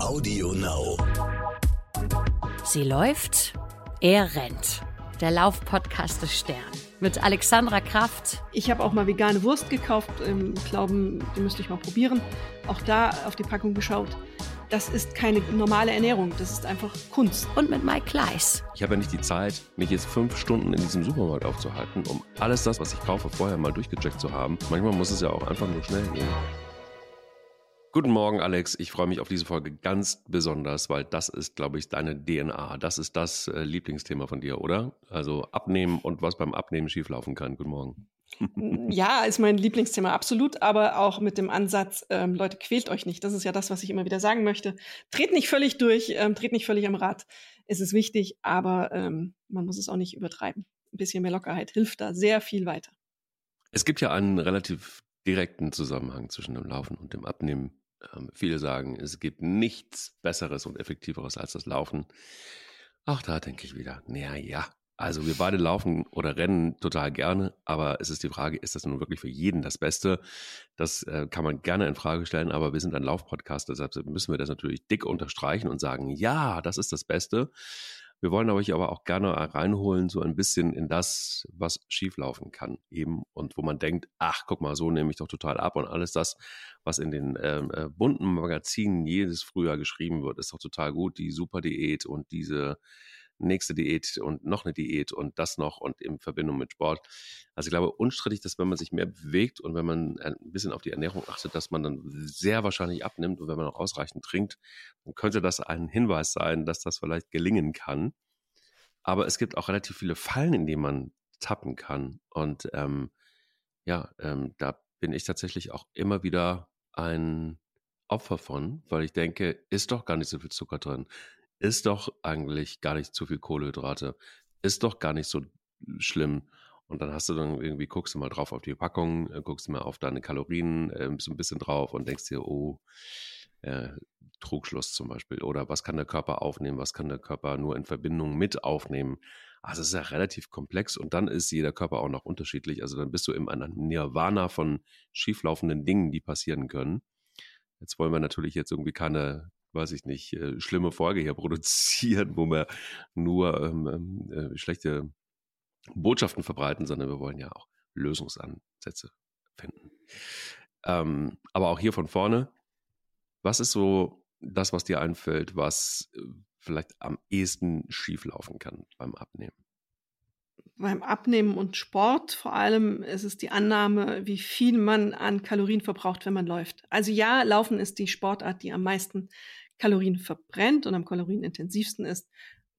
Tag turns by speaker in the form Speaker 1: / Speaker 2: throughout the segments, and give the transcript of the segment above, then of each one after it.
Speaker 1: Audio Now.
Speaker 2: Sie läuft, er rennt. Der Laufpodcast des Stern mit Alexandra Kraft.
Speaker 3: Ich habe auch mal vegane Wurst gekauft, im Glauben, die müsste ich mal probieren. Auch da auf die Packung geschaut. Das ist keine normale Ernährung, das ist einfach Kunst.
Speaker 2: Und mit Mike Kleiss.
Speaker 4: Ich habe ja nicht die Zeit, mich jetzt fünf Stunden in diesem Supermarkt aufzuhalten, um alles das, was ich kaufe, vorher mal durchgecheckt zu haben. Manchmal muss es ja auch einfach nur schnell gehen. Guten Morgen, Alex. Ich freue mich auf diese Folge ganz besonders, weil das ist, glaube ich, deine DNA. Das ist das äh, Lieblingsthema von dir, oder? Also abnehmen und was beim Abnehmen schieflaufen kann. Guten Morgen.
Speaker 3: Ja, ist mein Lieblingsthema, absolut, aber auch mit dem Ansatz, ähm, Leute, quält euch nicht. Das ist ja das, was ich immer wieder sagen möchte. Dreht nicht völlig durch, ähm, dreht nicht völlig am Rad. Es ist wichtig, aber ähm, man muss es auch nicht übertreiben. Ein bisschen mehr Lockerheit hilft da sehr viel weiter.
Speaker 4: Es gibt ja einen relativ direkten Zusammenhang zwischen dem Laufen und dem Abnehmen. Ähm, viele sagen, es gibt nichts Besseres und Effektiveres als das Laufen. Auch da denke ich wieder, naja, ja. Also wir beide laufen oder rennen total gerne, aber es ist die Frage, ist das nun wirklich für jeden das Beste? Das äh, kann man gerne in Frage stellen, aber wir sind ein Laufpodcast, deshalb müssen wir das natürlich dick unterstreichen und sagen, ja, das ist das Beste. Wir wollen euch aber auch gerne reinholen, so ein bisschen in das, was schieflaufen kann eben und wo man denkt, ach, guck mal, so nehme ich doch total ab und alles das, was in den ähm, äh, bunten Magazinen jedes Frühjahr geschrieben wird, ist doch total gut, die Superdiät und diese nächste Diät und noch eine Diät und das noch und in Verbindung mit Sport. Also ich glaube unstrittig, dass wenn man sich mehr bewegt und wenn man ein bisschen auf die Ernährung achtet, dass man dann sehr wahrscheinlich abnimmt und wenn man auch ausreichend trinkt, dann könnte das ein Hinweis sein, dass das vielleicht gelingen kann. Aber es gibt auch relativ viele Fallen, in denen man tappen kann. Und ähm, ja, ähm, da bin ich tatsächlich auch immer wieder ein Opfer von, weil ich denke, ist doch gar nicht so viel Zucker drin ist doch eigentlich gar nicht zu viel Kohlenhydrate, ist doch gar nicht so schlimm. Und dann hast du dann irgendwie, guckst du mal drauf auf die Packung, äh, guckst du mal auf deine Kalorien äh, so ein bisschen drauf und denkst dir, oh, äh, Trugschluss zum Beispiel. Oder was kann der Körper aufnehmen, was kann der Körper nur in Verbindung mit aufnehmen. Also es ist ja relativ komplex und dann ist jeder Körper auch noch unterschiedlich. Also dann bist du im Nirvana von schieflaufenden Dingen, die passieren können. Jetzt wollen wir natürlich jetzt irgendwie keine weiß ich nicht, äh, schlimme Folge hier produzieren, wo wir nur ähm, ähm, äh, schlechte Botschaften verbreiten, sondern wir wollen ja auch Lösungsansätze finden. Ähm, aber auch hier von vorne, was ist so das, was dir einfällt, was äh, vielleicht am ehesten schieflaufen kann beim Abnehmen?
Speaker 3: Beim Abnehmen und Sport vor allem ist es die Annahme, wie viel man an Kalorien verbraucht, wenn man läuft. Also ja, Laufen ist die Sportart, die am meisten Kalorien verbrennt und am kalorienintensivsten ist.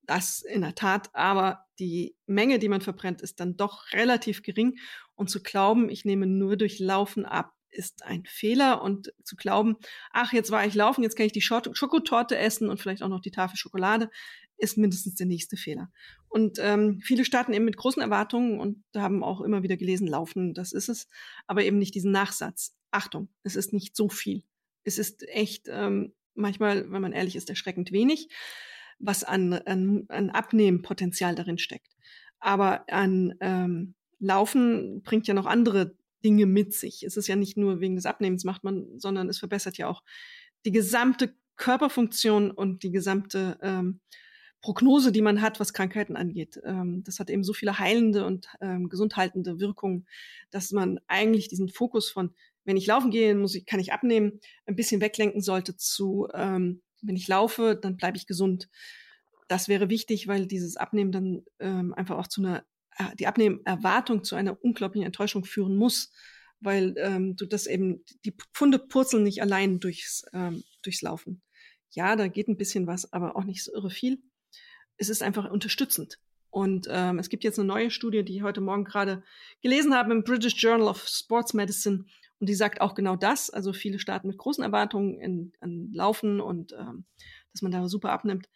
Speaker 3: Das in der Tat, aber die Menge, die man verbrennt, ist dann doch relativ gering. Und zu glauben, ich nehme nur durch Laufen ab, ist ein Fehler. Und zu glauben, ach, jetzt war ich laufen, jetzt kann ich die Schokotorte essen und vielleicht auch noch die Tafel Schokolade, ist mindestens der nächste Fehler. Und ähm, viele starten eben mit großen Erwartungen und haben auch immer wieder gelesen, laufen, das ist es, aber eben nicht diesen Nachsatz. Achtung, es ist nicht so viel. Es ist echt ähm, manchmal, wenn man ehrlich ist, erschreckend wenig, was an, an, an Abnehmpotenzial darin steckt. Aber an ähm, Laufen bringt ja noch andere Dinge mit sich. Es ist ja nicht nur wegen des Abnehmens macht man, sondern es verbessert ja auch die gesamte Körperfunktion und die gesamte ähm, Prognose, die man hat, was Krankheiten angeht. Ähm, das hat eben so viele heilende und ähm, gesundhaltende Wirkungen, dass man eigentlich diesen Fokus von, wenn ich laufen gehe, muss ich, kann ich abnehmen, ein bisschen weglenken sollte zu, ähm, wenn ich laufe, dann bleibe ich gesund. Das wäre wichtig, weil dieses Abnehmen dann ähm, einfach auch zu einer, äh, die Abnehmerwartung zu einer unglaublichen Enttäuschung führen muss, weil ähm, du das eben, die Pfunde purzeln nicht allein durchs, ähm, durchs Laufen. Ja, da geht ein bisschen was, aber auch nicht so irre viel es ist einfach unterstützend. Und ähm, es gibt jetzt eine neue Studie, die ich heute Morgen gerade gelesen habe im British Journal of Sports Medicine. Und die sagt auch genau das. Also viele starten mit großen Erwartungen in, an Laufen und ähm, dass man da super abnimmt.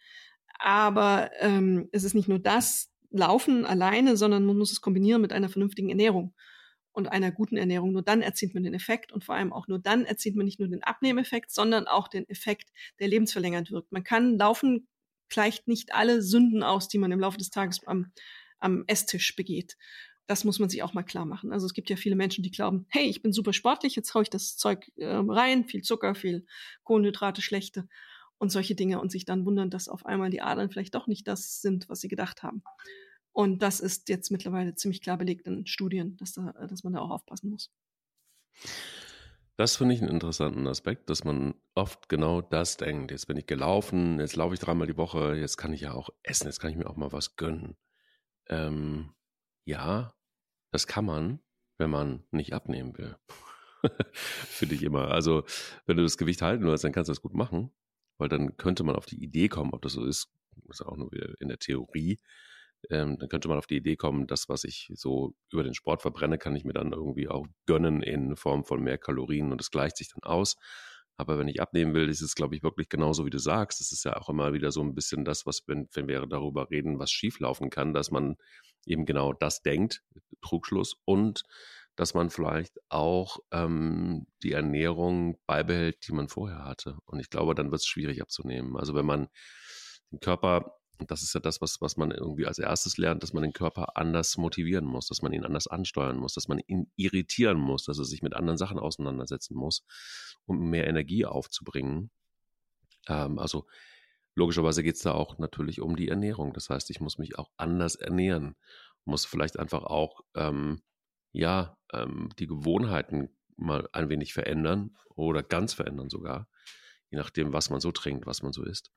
Speaker 3: Aber ähm, es ist nicht nur das Laufen alleine, sondern man muss es kombinieren mit einer vernünftigen Ernährung und einer guten Ernährung. Nur dann erzielt man den Effekt und vor allem auch nur dann erzielt man nicht nur den Abnehmeffekt, sondern auch den Effekt, der lebensverlängernd wirkt. Man kann Laufen gleicht nicht alle Sünden aus, die man im Laufe des Tages am, am Esstisch begeht. Das muss man sich auch mal klar machen. Also es gibt ja viele Menschen, die glauben, hey, ich bin super sportlich, jetzt hau ich das Zeug äh, rein, viel Zucker, viel Kohlenhydrate, schlechte. und solche Dinge und sich dann wundern, dass auf einmal die Adern vielleicht doch nicht das sind, was sie gedacht haben. Und das ist jetzt mittlerweile ziemlich klar belegt in Studien, dass, da, dass man da auch aufpassen muss.
Speaker 4: Das finde ich einen interessanten Aspekt, dass man oft genau das denkt. Jetzt bin ich gelaufen, jetzt laufe ich dreimal die Woche, jetzt kann ich ja auch essen, jetzt kann ich mir auch mal was gönnen. Ähm, ja, das kann man, wenn man nicht abnehmen will. finde ich immer. Also, wenn du das Gewicht halten willst, dann kannst du das gut machen, weil dann könnte man auf die Idee kommen, ob das so ist, ist auch nur wieder in der Theorie, ähm, dann könnte man auf die Idee kommen, das, was ich so über den Sport verbrenne, kann ich mir dann irgendwie auch gönnen in Form von mehr Kalorien und es gleicht sich dann aus. Aber wenn ich abnehmen will, ist es, glaube ich, wirklich genauso, wie du sagst. Das ist ja auch immer wieder so ein bisschen das, was, wenn, wenn wir darüber reden, was schieflaufen kann, dass man eben genau das denkt, Trugschluss, und dass man vielleicht auch ähm, die Ernährung beibehält, die man vorher hatte. Und ich glaube, dann wird es schwierig abzunehmen. Also wenn man den Körper das ist ja das, was, was man irgendwie als erstes lernt, dass man den Körper anders motivieren muss, dass man ihn anders ansteuern muss, dass man ihn irritieren muss, dass er sich mit anderen Sachen auseinandersetzen muss, um mehr Energie aufzubringen. Ähm, also logischerweise geht es da auch natürlich um die Ernährung. Das heißt, ich muss mich auch anders ernähren, muss vielleicht einfach auch ähm, ja ähm, die Gewohnheiten mal ein wenig verändern oder ganz verändern sogar, je nachdem, was man so trinkt, was man so isst.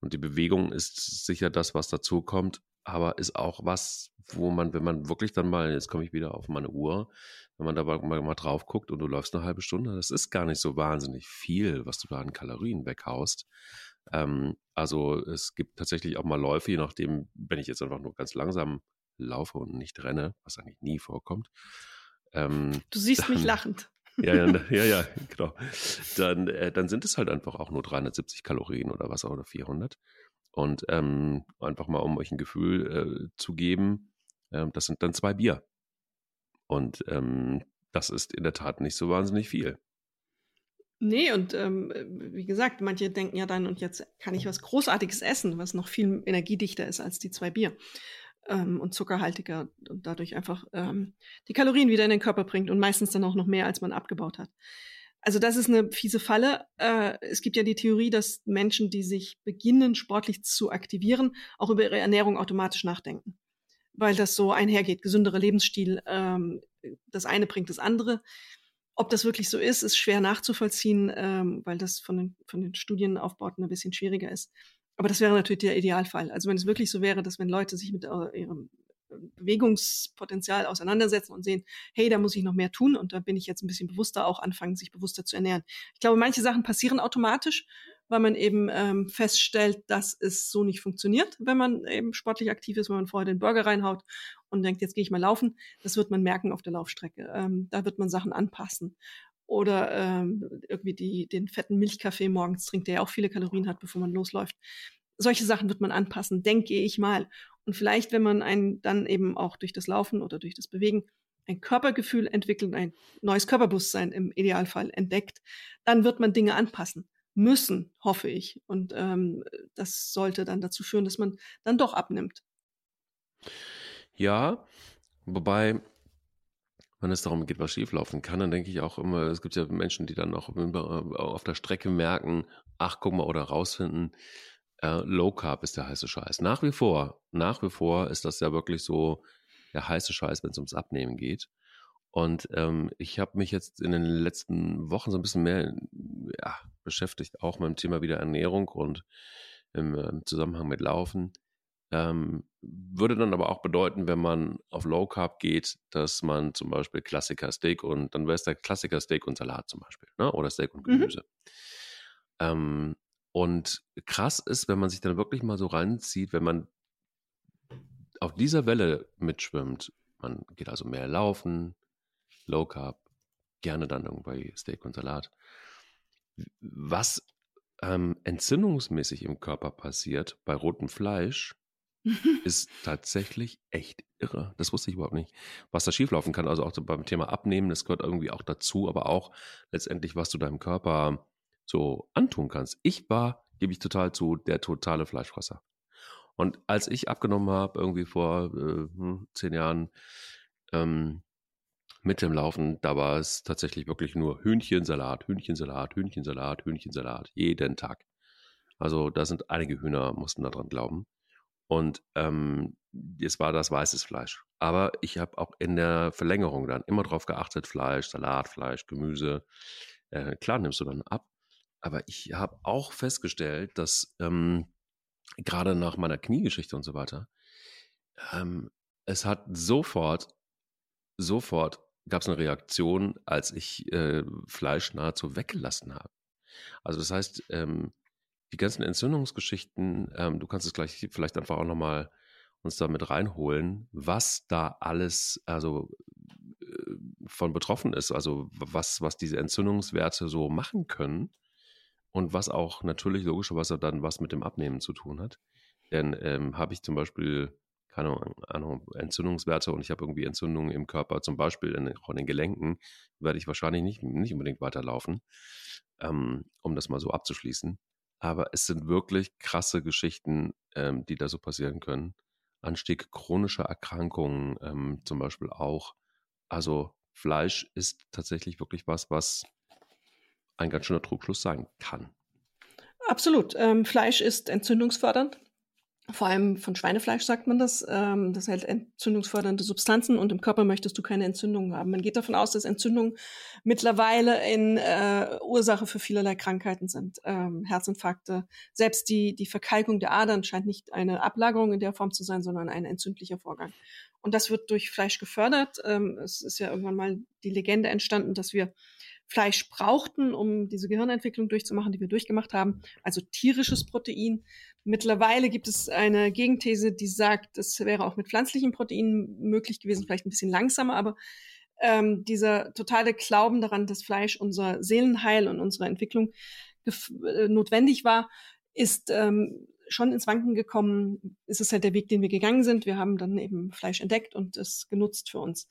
Speaker 4: Und die Bewegung ist sicher das, was dazu kommt, aber ist auch was, wo man, wenn man wirklich dann mal, jetzt komme ich wieder auf meine Uhr, wenn man da mal, mal drauf guckt und du läufst eine halbe Stunde, das ist gar nicht so wahnsinnig viel, was du da an Kalorien weghaust. Ähm, also es gibt tatsächlich auch mal Läufe, je nachdem, wenn ich jetzt einfach nur ganz langsam laufe und nicht renne, was eigentlich nie vorkommt.
Speaker 3: Ähm, du siehst dann, mich lachend.
Speaker 4: Ja, ja, ne, ja, ja, genau. Dann, äh, dann sind es halt einfach auch nur 370 Kalorien oder was auch, oder 400. Und ähm, einfach mal, um euch ein Gefühl äh, zu geben, äh, das sind dann zwei Bier. Und ähm, das ist in der Tat nicht so wahnsinnig viel.
Speaker 3: Nee, und ähm, wie gesagt, manche denken ja dann, und jetzt kann ich was Großartiges essen, was noch viel energiedichter ist als die zwei Bier ähm, und zuckerhaltiger und dadurch einfach ähm, die Kalorien wieder in den Körper bringt und meistens dann auch noch mehr, als man abgebaut hat. Also das ist eine fiese Falle. Äh, es gibt ja die Theorie, dass Menschen, die sich beginnen, sportlich zu aktivieren, auch über ihre Ernährung automatisch nachdenken, weil das so einhergeht. Gesünderer Lebensstil, ähm, das eine bringt das andere. Ob das wirklich so ist, ist schwer nachzuvollziehen, ähm, weil das von den, von den Studienaufbauten ein bisschen schwieriger ist. Aber das wäre natürlich der Idealfall. Also wenn es wirklich so wäre, dass wenn Leute sich mit äh, ihrem äh, Bewegungspotenzial auseinandersetzen und sehen, hey, da muss ich noch mehr tun und da bin ich jetzt ein bisschen bewusster auch anfangen, sich bewusster zu ernähren. Ich glaube, manche Sachen passieren automatisch, weil man eben ähm, feststellt, dass es so nicht funktioniert, wenn man eben sportlich aktiv ist, wenn man vorher den Burger reinhaut und denkt, jetzt gehe ich mal laufen. Das wird man merken auf der Laufstrecke. Ähm, da wird man Sachen anpassen oder ähm, irgendwie die, den fetten Milchkaffee morgens trinkt, der ja auch viele Kalorien hat, bevor man losläuft. Solche Sachen wird man anpassen, denke ich mal. Und vielleicht, wenn man einen dann eben auch durch das Laufen oder durch das Bewegen ein Körpergefühl entwickelt, ein neues Körperbewusstsein im Idealfall entdeckt, dann wird man Dinge anpassen müssen, hoffe ich. Und ähm, das sollte dann dazu führen, dass man dann doch abnimmt.
Speaker 4: Ja, wobei wenn es darum geht, was schieflaufen kann, dann denke ich auch immer, es gibt ja Menschen, die dann auch auf der Strecke merken, ach, guck mal, oder rausfinden, äh, Low Carb ist der heiße Scheiß. Nach wie vor, nach wie vor ist das ja wirklich so der heiße Scheiß, wenn es ums Abnehmen geht. Und ähm, ich habe mich jetzt in den letzten Wochen so ein bisschen mehr ja, beschäftigt, auch mit dem Thema wieder Ernährung und im, im ähm, Zusammenhang mit Laufen. Ähm, würde dann aber auch bedeuten, wenn man auf Low Carb geht, dass man zum Beispiel Klassiker Steak und dann wäre es der Klassiker Steak und Salat zum Beispiel, ne? oder Steak und mhm. Gemüse. Mhm. Ähm, und krass ist, wenn man sich dann wirklich mal so reinzieht, wenn man auf dieser Welle mitschwimmt, man geht also mehr laufen, Low Carb, gerne dann irgendwie Steak und Salat. Was ähm, entzündungsmäßig im Körper passiert bei rotem Fleisch, ist tatsächlich echt irre. Das wusste ich überhaupt nicht. Was da schieflaufen kann, also auch beim Thema Abnehmen, das gehört irgendwie auch dazu, aber auch letztendlich, was du deinem Körper so antun kannst. Ich war, gebe ich total zu, der totale Fleischfresser. Und als ich abgenommen habe, irgendwie vor äh, hm, zehn Jahren, ähm, mit dem Laufen, da war es tatsächlich wirklich nur Hühnchensalat, Hühnchensalat, Hühnchensalat, Hühnchensalat, jeden Tag. Also da sind einige Hühner, mussten daran glauben. Und ähm, es war das weißes Fleisch. Aber ich habe auch in der Verlängerung dann immer drauf geachtet, Fleisch, Salat, Fleisch, Gemüse. Äh, klar nimmst du dann ab. Aber ich habe auch festgestellt, dass ähm, gerade nach meiner Kniegeschichte und so weiter, ähm, es hat sofort, sofort gab es eine Reaktion, als ich äh, Fleisch nahezu weggelassen habe. Also das heißt, ähm, die ganzen Entzündungsgeschichten, ähm, du kannst es gleich vielleicht einfach auch nochmal uns da mit reinholen, was da alles also äh, von betroffen ist, also was, was diese Entzündungswerte so machen können und was auch natürlich logischerweise dann was mit dem Abnehmen zu tun hat. Denn ähm, habe ich zum Beispiel keine Ahnung, Entzündungswerte und ich habe irgendwie Entzündungen im Körper, zum Beispiel in, auch in den Gelenken, werde ich wahrscheinlich nicht, nicht unbedingt weiterlaufen, ähm, um das mal so abzuschließen. Aber es sind wirklich krasse Geschichten, ähm, die da so passieren können. Anstieg chronischer Erkrankungen ähm, zum Beispiel auch. Also Fleisch ist tatsächlich wirklich was, was ein ganz schöner Trugschluss sein kann.
Speaker 3: Absolut. Ähm, Fleisch ist entzündungsfördernd. Vor allem von Schweinefleisch sagt man das. Ähm, das hält entzündungsfördernde Substanzen und im Körper möchtest du keine Entzündungen haben. Man geht davon aus, dass Entzündungen mittlerweile in äh, Ursache für vielerlei Krankheiten sind. Ähm, Herzinfarkte, selbst die, die Verkalkung der Adern scheint nicht eine Ablagerung in der Form zu sein, sondern ein entzündlicher Vorgang. Und das wird durch Fleisch gefördert. Ähm, es ist ja irgendwann mal die Legende entstanden, dass wir Fleisch brauchten, um diese Gehirnentwicklung durchzumachen, die wir durchgemacht haben, also tierisches Protein. Mittlerweile gibt es eine Gegenthese, die sagt, es wäre auch mit pflanzlichen Proteinen möglich gewesen, vielleicht ein bisschen langsamer, aber ähm, dieser totale Glauben daran, dass Fleisch unser Seelenheil und unsere Entwicklung äh, notwendig war, ist ähm, schon ins Wanken gekommen. Ist es halt der Weg, den wir gegangen sind. Wir haben dann eben Fleisch entdeckt und es genutzt für uns.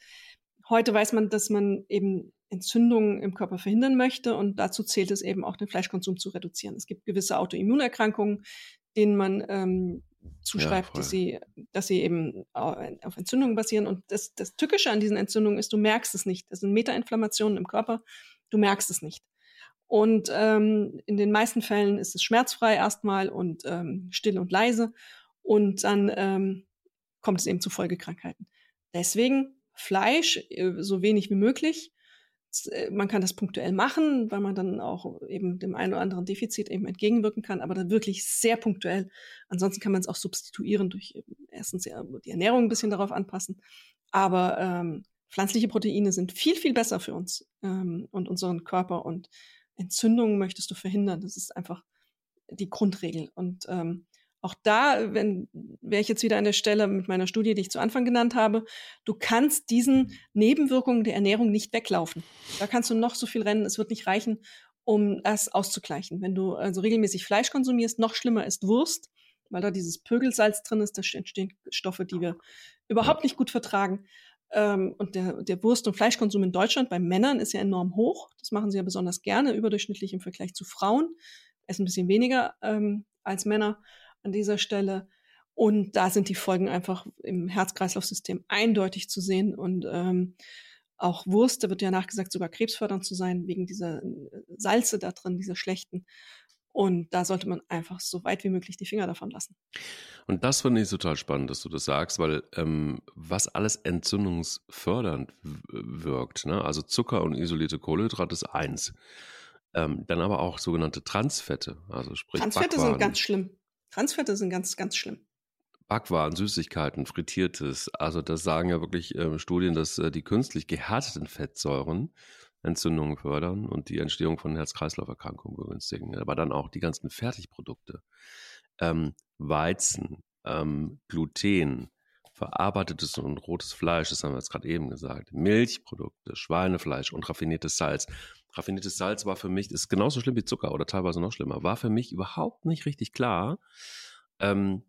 Speaker 3: Heute weiß man, dass man eben Entzündungen im Körper verhindern möchte und dazu zählt es eben auch, den Fleischkonsum zu reduzieren. Es gibt gewisse Autoimmunerkrankungen, denen man ähm, zuschreibt, ja, dass sie, dass sie eben auf Entzündungen basieren. Und das, das Tückische an diesen Entzündungen ist, du merkst es nicht. Das sind Metainflammationen im Körper, du merkst es nicht. Und ähm, in den meisten Fällen ist es schmerzfrei erstmal und ähm, still und leise. Und dann ähm, kommt es eben zu Folgekrankheiten. Deswegen Fleisch äh, so wenig wie möglich. Äh, man kann das punktuell machen, weil man dann auch eben dem einen oder anderen Defizit eben entgegenwirken kann, aber dann wirklich sehr punktuell. Ansonsten kann man es auch substituieren durch erstens ja die Ernährung ein bisschen darauf anpassen. Aber ähm, pflanzliche Proteine sind viel, viel besser für uns ähm, und unseren Körper und Entzündungen möchtest du verhindern. Das ist einfach die Grundregel. Und ähm, auch da, wenn wäre ich jetzt wieder an der Stelle mit meiner Studie, die ich zu Anfang genannt habe, du kannst diesen Nebenwirkungen der Ernährung nicht weglaufen. Da kannst du noch so viel rennen, es wird nicht reichen, um das auszugleichen. Wenn du also regelmäßig Fleisch konsumierst, noch schlimmer ist Wurst, weil da dieses Pögelsalz drin ist, da entstehen Stoffe, die wir überhaupt nicht gut vertragen. Ähm, und der, der Wurst- und Fleischkonsum in Deutschland bei Männern ist ja enorm hoch. Das machen sie ja besonders gerne, überdurchschnittlich im Vergleich zu Frauen. Essen ein bisschen weniger ähm, als Männer an dieser Stelle. Und da sind die Folgen einfach im Herz-Kreislauf-System eindeutig zu sehen. Und ähm, auch Wurst, da wird ja nachgesagt, sogar krebsfördernd zu sein, wegen dieser äh, Salze da drin, dieser schlechten. Und da sollte man einfach so weit wie möglich die Finger davon lassen.
Speaker 4: Und das finde ich total spannend, dass du das sagst, weil ähm, was alles entzündungsfördernd wirkt, ne? also Zucker und isolierte Kohlenhydrate ist eins. Ähm, dann aber auch sogenannte Transfette, also sprich
Speaker 3: Transfette Backwaren. sind ganz schlimm. Transfette sind ganz, ganz schlimm.
Speaker 4: Backwaren, Süßigkeiten, Frittiertes. Also das sagen ja wirklich äh, Studien, dass äh, die künstlich gehärteten Fettsäuren Entzündungen fördern und die Entstehung von Herz-Kreislauf-Erkrankungen begünstigen. Aber dann auch die ganzen Fertigprodukte. Ähm, Weizen, ähm, Gluten, verarbeitetes und rotes Fleisch, das haben wir jetzt gerade eben gesagt, Milchprodukte, Schweinefleisch und raffiniertes Salz. Raffiniertes Salz war für mich, ist genauso schlimm wie Zucker oder teilweise noch schlimmer, war für mich überhaupt nicht richtig klar. Ähm,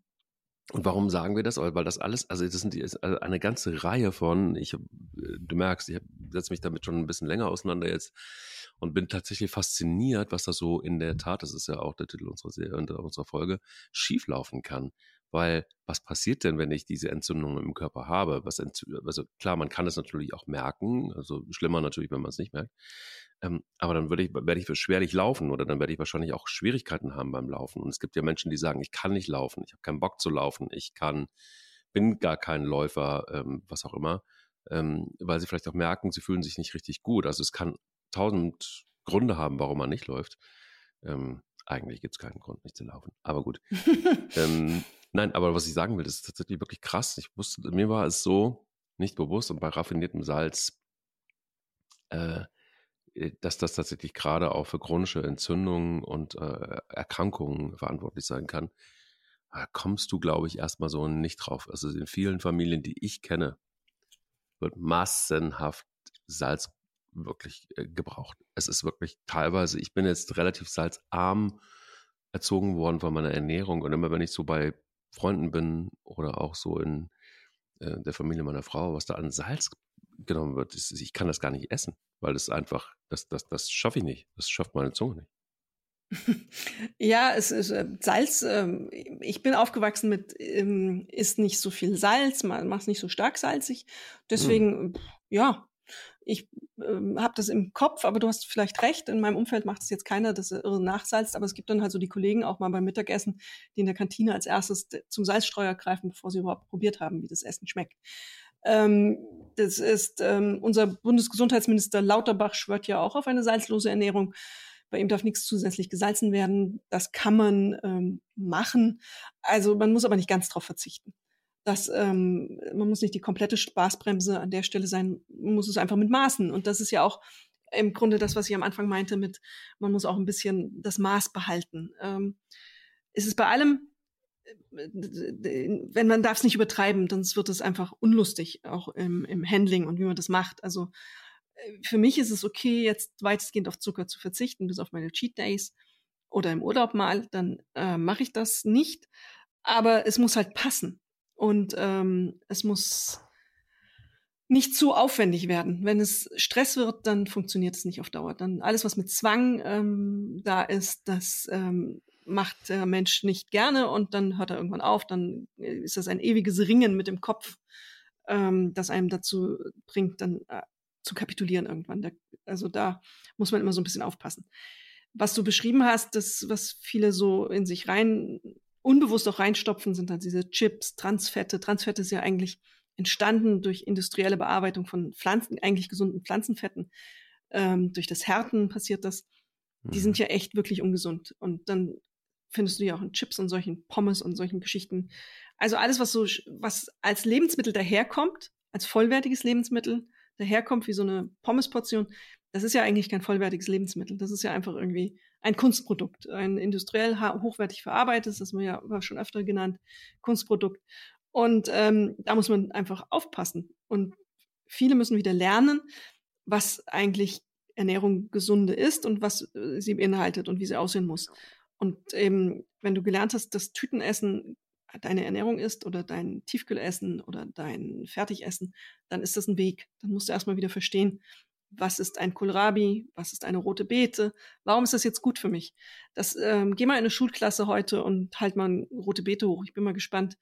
Speaker 4: und warum sagen wir das? Weil das alles, also das sind die, also eine ganze Reihe von, ich, du merkst, ich setze mich damit schon ein bisschen länger auseinander jetzt und bin tatsächlich fasziniert, was da so in der Tat, das ist ja auch der Titel unserer, Serie, unserer Folge, schieflaufen kann. Weil was passiert denn, wenn ich diese Entzündung im Körper habe? Was also klar, man kann es natürlich auch merken, also schlimmer natürlich, wenn man es nicht merkt. Ähm, aber dann würde ich, werde ich schwerlich laufen oder dann werde ich wahrscheinlich auch Schwierigkeiten haben beim Laufen. Und es gibt ja Menschen, die sagen, ich kann nicht laufen, ich habe keinen Bock zu laufen, ich kann, bin gar kein Läufer, ähm, was auch immer, ähm, weil sie vielleicht auch merken, sie fühlen sich nicht richtig gut. Also es kann tausend Gründe haben, warum man nicht läuft. Ähm, eigentlich gibt es keinen Grund, nicht zu laufen. Aber gut. nein, aber was ich sagen will, das ist tatsächlich wirklich krass. Ich wusste, mir war es so nicht bewusst und bei raffiniertem Salz äh, äh, dass das tatsächlich gerade auch für chronische Entzündungen und äh, Erkrankungen verantwortlich sein kann, da kommst du, glaube ich, erstmal so nicht drauf. Also in vielen Familien, die ich kenne, wird massenhaft Salz wirklich äh, gebraucht. Es ist wirklich teilweise, ich bin jetzt relativ salzarm erzogen worden von meiner Ernährung und immer wenn ich so bei Freunden bin oder auch so in äh, der Familie meiner Frau, was da an Salz genommen wird, ist, ich kann das gar nicht essen weil das einfach, das, das, das schaffe ich nicht. Das schafft meine Zunge nicht.
Speaker 3: Ja, es ist äh, Salz. Äh, ich bin aufgewachsen mit, ähm, ist nicht so viel Salz, man macht es nicht so stark salzig. Deswegen, mhm. ja, ich ähm, habe das im Kopf, aber du hast vielleicht recht. In meinem Umfeld macht es jetzt keiner, dass er irre nachsalzt, aber es gibt dann halt so die Kollegen auch mal beim Mittagessen, die in der Kantine als erstes zum Salzstreuer greifen, bevor sie überhaupt probiert haben, wie das Essen schmeckt. Ähm, das ist ähm, unser Bundesgesundheitsminister Lauterbach schwört ja auch auf eine salzlose Ernährung. Bei ihm darf nichts zusätzlich gesalzen werden. Das kann man ähm, machen. Also man muss aber nicht ganz drauf verzichten. Das, ähm, man muss nicht die komplette Spaßbremse an der Stelle sein, man muss es einfach mit Maßen. Und das ist ja auch im Grunde das, was ich am Anfang meinte, mit man muss auch ein bisschen das Maß behalten. Ähm, es ist bei allem wenn man darf es nicht übertreiben, sonst wird es einfach unlustig, auch im, im Handling und wie man das macht. Also äh, für mich ist es okay, jetzt weitestgehend auf Zucker zu verzichten, bis auf meine Cheat Days oder im Urlaub mal, dann äh, mache ich das nicht. Aber es muss halt passen. Und ähm, es muss nicht zu aufwendig werden. Wenn es Stress wird, dann funktioniert es nicht auf Dauer. Dann alles, was mit Zwang ähm, da ist, das ähm, macht der Mensch nicht gerne und dann hört er irgendwann auf. Dann ist das ein ewiges Ringen mit dem Kopf, ähm, das einem dazu bringt, dann äh, zu kapitulieren irgendwann. Da, also da muss man immer so ein bisschen aufpassen. Was du beschrieben hast, das, was viele so in sich rein, unbewusst auch reinstopfen, sind dann diese Chips, Transfette. Transfette ist ja eigentlich entstanden durch industrielle Bearbeitung von Pflanzen, eigentlich gesunden Pflanzenfetten. Ähm, durch das Härten passiert das. Die sind mhm. ja echt wirklich ungesund. Und dann findest du ja auch in Chips und solchen Pommes und solchen Geschichten. Also alles, was so, was als Lebensmittel daherkommt, als vollwertiges Lebensmittel daherkommt, wie so eine Pommesportion, das ist ja eigentlich kein vollwertiges Lebensmittel. Das ist ja einfach irgendwie ein Kunstprodukt, ein industriell hochwertig verarbeitetes, das wir ja schon öfter genannt, Kunstprodukt. Und ähm, da muss man einfach aufpassen. Und viele müssen wieder lernen, was eigentlich Ernährung gesunde ist und was äh, sie beinhaltet und wie sie aussehen muss. Und eben, wenn du gelernt hast, dass Tütenessen deine Ernährung ist oder dein Tiefkühlessen oder dein Fertigessen, dann ist das ein Weg. Dann musst du erstmal wieder verstehen, was ist ein Kohlrabi, was ist eine rote Beete, warum ist das jetzt gut für mich? Das, ähm, geh mal in eine Schulklasse heute und halt mal eine rote Beete hoch. Ich bin mal gespannt,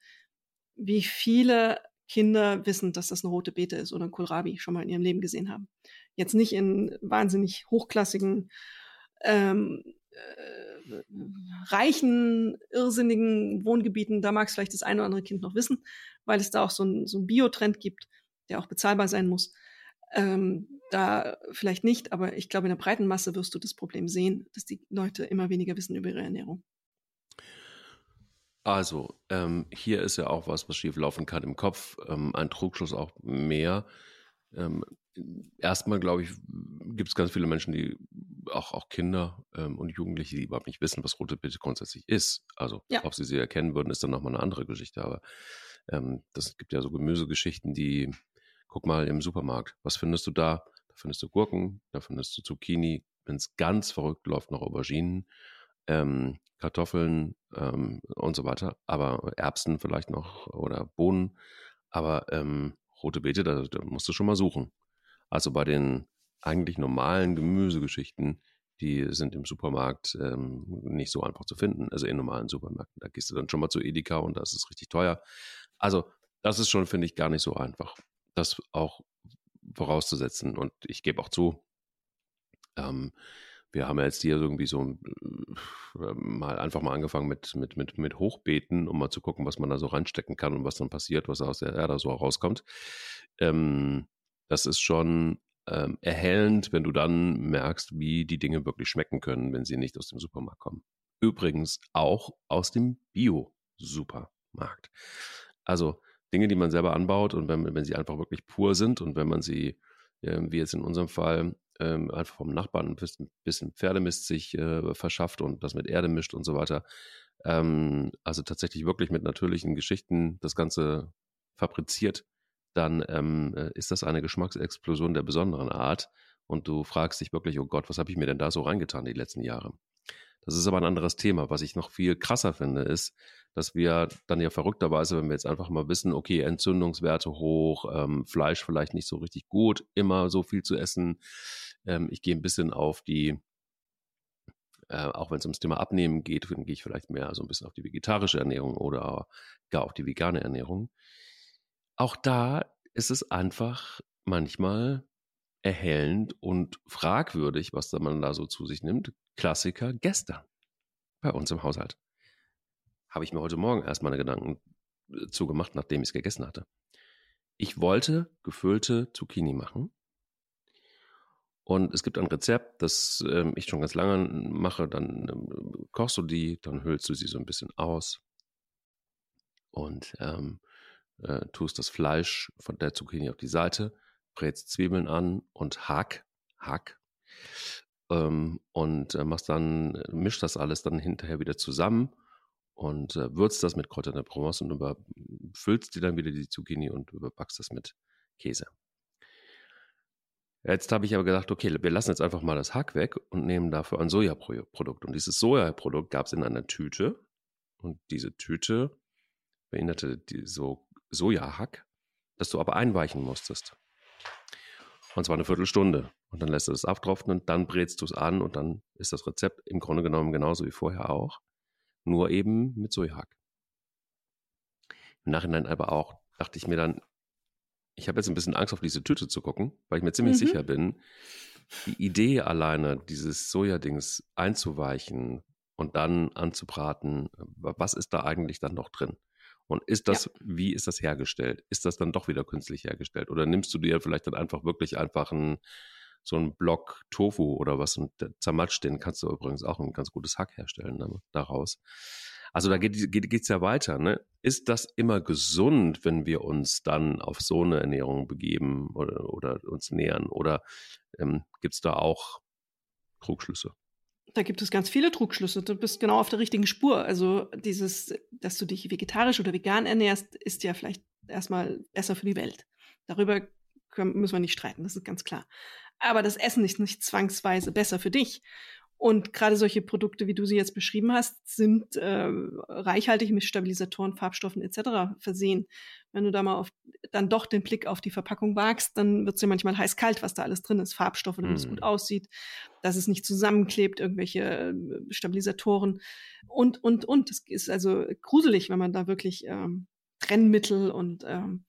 Speaker 3: wie viele Kinder wissen, dass das eine rote Beete ist oder ein Kohlrabi schon mal in ihrem Leben gesehen haben. Jetzt nicht in wahnsinnig hochklassigen ähm, äh, reichen, irrsinnigen Wohngebieten, da mag es vielleicht das eine oder andere Kind noch wissen, weil es da auch so ein, so ein Biotrend gibt, der auch bezahlbar sein muss. Ähm, da vielleicht nicht, aber ich glaube, in der breiten Masse wirst du das Problem sehen, dass die Leute immer weniger wissen über ihre Ernährung.
Speaker 4: Also, ähm, hier ist ja auch was, was schief laufen kann im Kopf, ähm, ein Trugschluss auch mehr. Ähm, erstmal, glaube ich, gibt es ganz viele Menschen, die auch, auch Kinder ähm, und Jugendliche, die überhaupt nicht wissen, was rote Beete grundsätzlich ist. Also, ja. ob sie sie erkennen würden, ist dann nochmal eine andere Geschichte. Aber ähm, das gibt ja so Gemüsegeschichten, die, guck mal im Supermarkt, was findest du da? Da findest du Gurken, da findest du Zucchini. Wenn es ganz verrückt läuft, noch Auberginen, ähm, Kartoffeln ähm, und so weiter. Aber Erbsen vielleicht noch oder Bohnen. Aber ähm, rote Beete, da, da musst du schon mal suchen. Also bei den eigentlich normalen Gemüsegeschichten, Die sind im Supermarkt ähm, nicht so einfach zu finden, also in normalen Supermärkten. Da gehst du dann schon mal zu Edeka und da ist es richtig teuer. Also das ist schon, finde ich, gar nicht so einfach, das auch vorauszusetzen. Und ich gebe auch zu, ähm, wir haben ja jetzt hier irgendwie so äh, mal einfach mal angefangen mit, mit, mit, mit Hochbeeten, um mal zu gucken, was man da so reinstecken kann und was dann passiert, was aus der Erde so rauskommt. Ähm, das ist schon ähm, erhellend, wenn du dann merkst, wie die Dinge wirklich schmecken können, wenn sie nicht aus dem Supermarkt kommen. Übrigens auch aus dem Bio-Supermarkt. Also Dinge, die man selber anbaut und wenn, wenn sie einfach wirklich pur sind und wenn man sie, äh, wie jetzt in unserem Fall, ähm, einfach vom Nachbarn ein bisschen, bisschen Pferdemist sich äh, verschafft und das mit Erde mischt und so weiter. Ähm, also tatsächlich wirklich mit natürlichen Geschichten das Ganze fabriziert, dann ähm, äh, ist das eine Geschmacksexplosion der besonderen Art. Und du fragst dich wirklich, oh Gott, was habe ich mir denn da so reingetan die letzten Jahre? Das ist aber ein anderes Thema. Was ich noch viel krasser finde, ist, dass wir dann ja verrückterweise, wenn wir jetzt einfach mal wissen, okay, Entzündungswerte hoch, ähm, Fleisch vielleicht nicht so richtig gut, immer so viel zu essen. Ähm, ich gehe ein bisschen auf die, äh, auch wenn es ums Thema Abnehmen geht, gehe ich vielleicht mehr so ein bisschen auf die vegetarische Ernährung oder gar auf die vegane Ernährung. Auch da ist es einfach manchmal erhellend und fragwürdig, was man da so zu sich nimmt. Klassiker gestern bei uns im Haushalt habe ich mir heute Morgen erst meine Gedanken äh, zugemacht, nachdem ich es gegessen hatte. Ich wollte gefüllte Zucchini machen. Und es gibt ein Rezept, das ähm, ich schon ganz lange mache. Dann ähm, kochst du die, dann hüllst du sie so ein bisschen aus und ähm, äh, tust das Fleisch von der Zucchini auf die Seite, brätst Zwiebeln an und hack, hack. Ähm, und äh, machst dann, äh, mischst das alles dann hinterher wieder zusammen und äh, würzt das mit Kräuter der Provence und überfüllst dir dann wieder die Zucchini und überbackst das mit Käse. Jetzt habe ich aber gedacht, okay, wir lassen jetzt einfach mal das Hack weg und nehmen dafür ein Sojaprodukt. Und dieses Sojaprodukt gab es in einer Tüte. Und diese Tüte beinhaltete die so Sojahack, das du aber einweichen musstest. Und zwar eine Viertelstunde. Und dann lässt du es abtropfen und dann brätst du es an und dann ist das Rezept im Grunde genommen genauso wie vorher auch nur eben mit Sojahack. Im Nachhinein aber auch dachte ich mir dann, ich habe jetzt ein bisschen Angst auf diese Tüte zu gucken, weil ich mir ziemlich mhm. sicher bin, die Idee alleine, dieses Sojadings einzuweichen und dann anzubraten, was ist da eigentlich dann noch drin? Und ist das, ja. wie ist das hergestellt? Ist das dann doch wieder künstlich hergestellt? Oder nimmst du dir vielleicht dann einfach wirklich einfach ein, so ein Block Tofu oder was und zermatscht, den kannst du übrigens auch ein ganz gutes Hack herstellen ne, daraus. Also da geht es geht, ja weiter. Ne? Ist das immer gesund, wenn wir uns dann auf so eine Ernährung begeben oder, oder uns nähern? Oder ähm, gibt es da auch Trugschlüsse?
Speaker 3: Da gibt es ganz viele Trugschlüsse. Du bist genau auf der richtigen Spur. Also dieses, dass du dich vegetarisch oder vegan ernährst, ist ja vielleicht erstmal besser für die Welt. Darüber können, müssen wir nicht streiten, das ist ganz klar. Aber das Essen ist nicht zwangsweise besser für dich. Und gerade solche Produkte, wie du sie jetzt beschrieben hast, sind äh, reichhaltig mit Stabilisatoren, Farbstoffen etc. versehen. Wenn du da mal auf, dann doch den Blick auf die Verpackung wagst, dann wird es ja manchmal heiß-kalt, was da alles drin ist. Farbstoffe, damit es gut mhm. aussieht, dass es nicht zusammenklebt, irgendwelche äh, Stabilisatoren und, und, und. Es ist also gruselig, wenn man da wirklich ähm, Trennmittel und ähm,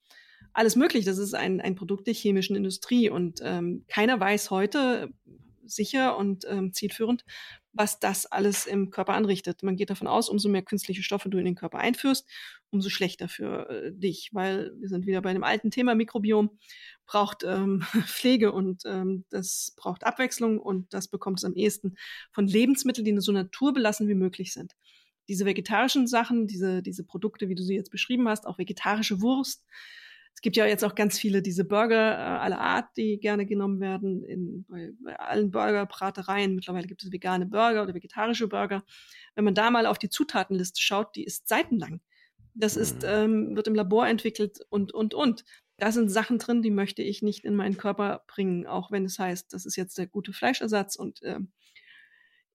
Speaker 3: alles möglich. Das ist ein, ein Produkt der chemischen Industrie und ähm, keiner weiß heute sicher und ähm, zielführend, was das alles im Körper anrichtet. Man geht davon aus, umso mehr künstliche Stoffe du in den Körper einführst, umso schlechter für äh, dich, weil wir sind wieder bei einem alten Thema Mikrobiom, braucht ähm, Pflege und ähm, das braucht Abwechslung und das bekommt es am ehesten von Lebensmitteln, die so naturbelassen wie möglich sind. Diese vegetarischen Sachen, diese, diese Produkte, wie du sie jetzt beschrieben hast, auch vegetarische Wurst, es gibt ja jetzt auch ganz viele diese Burger äh, aller Art, die gerne genommen werden in, bei, bei allen Burgerbratereien. Mittlerweile gibt es vegane Burger oder vegetarische Burger. Wenn man da mal auf die Zutatenliste schaut, die ist seitenlang. Das ist, mhm. ähm, wird im Labor entwickelt und, und, und. Da sind Sachen drin, die möchte ich nicht in meinen Körper bringen, auch wenn es heißt, das ist jetzt der gute Fleischersatz und äh,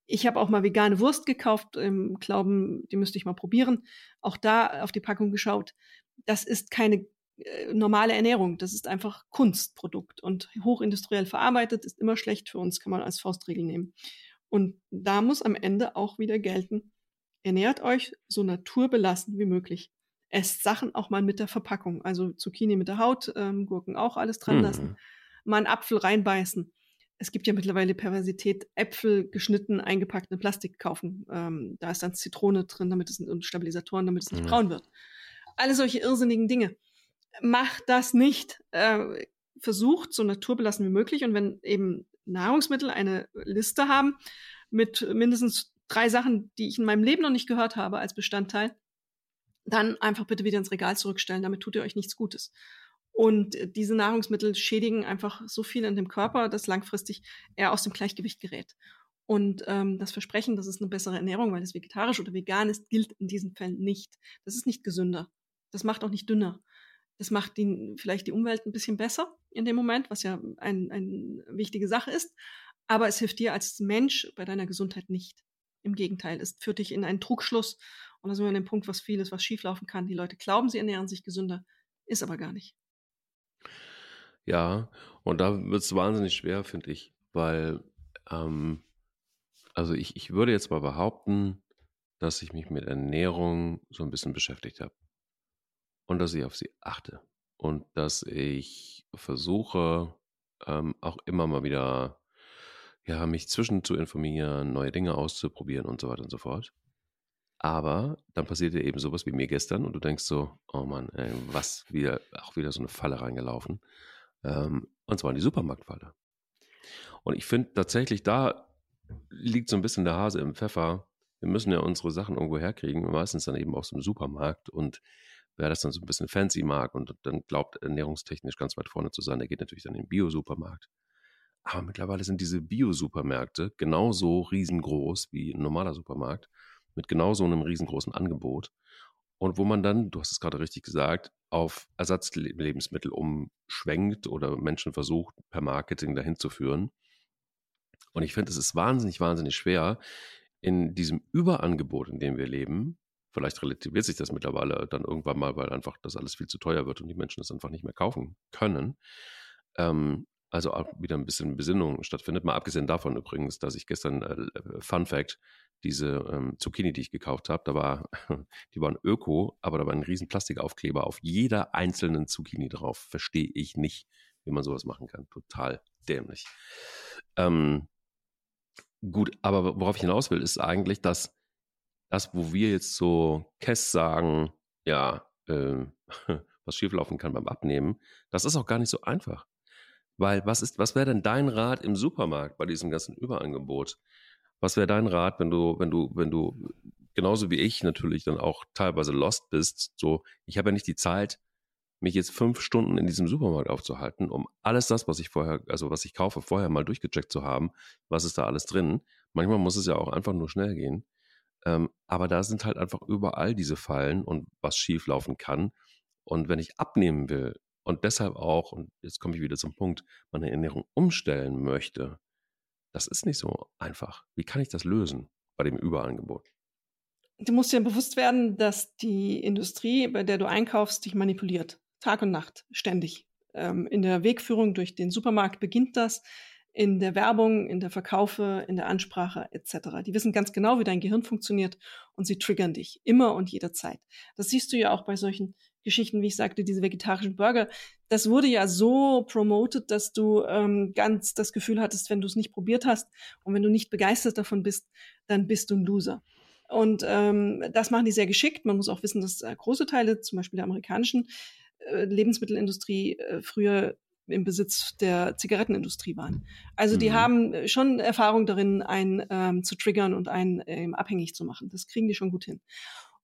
Speaker 3: ich habe auch mal vegane Wurst gekauft, im Glauben, die müsste ich mal probieren. Auch da auf die Packung geschaut. Das ist keine normale Ernährung. Das ist einfach Kunstprodukt und hochindustriell verarbeitet ist immer schlecht für uns, kann man als Faustregel nehmen. Und da muss am Ende auch wieder gelten, ernährt euch so naturbelassen wie möglich. Esst Sachen auch mal mit der Verpackung, also Zucchini mit der Haut, ähm, Gurken auch alles dran lassen, mhm. mal einen Apfel reinbeißen. Es gibt ja mittlerweile Perversität, Äpfel geschnitten, eingepackt in Plastik kaufen. Ähm, da ist dann Zitrone drin, damit es und Stabilisatoren, damit es nicht mhm. braun wird. Alle solche irrsinnigen Dinge. Macht das nicht. Äh, versucht so naturbelassen wie möglich und wenn eben Nahrungsmittel eine Liste haben mit mindestens drei Sachen, die ich in meinem Leben noch nicht gehört habe als Bestandteil, dann einfach bitte wieder ins Regal zurückstellen. Damit tut ihr euch nichts Gutes. Und diese Nahrungsmittel schädigen einfach so viel in dem Körper, dass langfristig er aus dem Gleichgewicht gerät. Und ähm, das Versprechen, das ist eine bessere Ernährung, weil es vegetarisch oder vegan ist, gilt in diesen Fällen nicht. Das ist nicht gesünder. Das macht auch nicht dünner. Das macht die, vielleicht die Umwelt ein bisschen besser in dem Moment, was ja eine ein wichtige Sache ist. Aber es hilft dir als Mensch bei deiner Gesundheit nicht. Im Gegenteil, es führt dich in einen Trugschluss. Und da sind wir an dem Punkt, was vieles, was schieflaufen kann. Die Leute glauben, sie ernähren sich gesünder, ist aber gar nicht.
Speaker 4: Ja, und da wird es wahnsinnig schwer, finde ich, weil, ähm, also ich, ich würde jetzt mal behaupten, dass ich mich mit Ernährung so ein bisschen beschäftigt habe und dass ich auf sie achte und dass ich versuche, ähm, auch immer mal wieder, ja, mich zwischen zu informieren, neue Dinge auszuprobieren und so weiter und so fort. Aber dann passiert dir eben sowas wie mir gestern und du denkst so, oh Mann, ey, was, wieder, auch wieder so eine Falle reingelaufen. Ähm, und zwar in die Supermarktfalle. Und ich finde tatsächlich, da liegt so ein bisschen der Hase im Pfeffer. Wir müssen ja unsere Sachen irgendwo herkriegen, meistens dann eben aus dem Supermarkt. Und wer das dann so ein bisschen fancy mag und dann glaubt, ernährungstechnisch ganz weit vorne zu sein, der geht natürlich dann in den Bio-Supermarkt. Aber mittlerweile sind diese Bio-Supermärkte genauso riesengroß wie ein normaler Supermarkt mit genau so einem riesengroßen Angebot. Und wo man dann, du hast es gerade richtig gesagt, auf Ersatzlebensmittel umschwenkt oder Menschen versucht, per Marketing dahin zu führen. Und ich finde, es ist wahnsinnig, wahnsinnig schwer, in diesem Überangebot, in dem wir leben, Vielleicht relativiert sich das mittlerweile dann irgendwann mal, weil einfach das alles viel zu teuer wird und die Menschen es einfach nicht mehr kaufen können. Ähm, also auch wieder ein bisschen Besinnung stattfindet. Mal abgesehen davon übrigens, dass ich gestern, äh, äh, Fun Fact, diese ähm, Zucchini, die ich gekauft habe, da war, die waren Öko, aber da war ein riesen Plastikaufkleber auf jeder einzelnen Zucchini drauf. Verstehe ich nicht, wie man sowas machen kann. Total dämlich. Ähm, gut, aber worauf ich hinaus will, ist eigentlich, dass das, wo wir jetzt so Kess sagen, ja, äh, was schieflaufen kann beim Abnehmen, das ist auch gar nicht so einfach. Weil was ist, was wäre denn dein Rat im Supermarkt bei diesem ganzen Überangebot? Was wäre dein Rat, wenn du, wenn du, wenn du genauso wie ich natürlich dann auch teilweise lost bist? So, ich habe ja nicht die Zeit, mich jetzt fünf Stunden in diesem Supermarkt aufzuhalten, um alles das, was ich vorher, also was ich kaufe, vorher mal durchgecheckt zu haben, was ist da alles drin. Manchmal muss es ja auch einfach nur schnell gehen. Ähm, aber da sind halt einfach überall diese Fallen und was schief laufen kann. Und wenn ich abnehmen will und deshalb auch, und jetzt komme ich wieder zum Punkt, meine Ernährung umstellen möchte, das ist nicht so einfach. Wie kann ich das lösen bei dem Überangebot?
Speaker 3: Du musst dir bewusst werden, dass die Industrie, bei der du einkaufst, dich manipuliert. Tag und Nacht, ständig. Ähm, in der Wegführung durch den Supermarkt beginnt das in der Werbung, in der Verkaufe, in der Ansprache etc. Die wissen ganz genau, wie dein Gehirn funktioniert und sie triggern dich immer und jederzeit. Das siehst du ja auch bei solchen Geschichten, wie ich sagte, diese vegetarischen Burger. Das wurde ja so promoted, dass du ähm, ganz das Gefühl hattest, wenn du es nicht probiert hast und wenn du nicht begeistert davon bist, dann bist du ein Loser. Und ähm, das machen die sehr geschickt. Man muss auch wissen, dass äh, große Teile, zum Beispiel der amerikanischen äh, Lebensmittelindustrie, äh, früher im Besitz der Zigarettenindustrie waren. Also die mhm. haben schon Erfahrung darin, einen ähm, zu triggern und einen ähm, abhängig zu machen. Das kriegen die schon gut hin.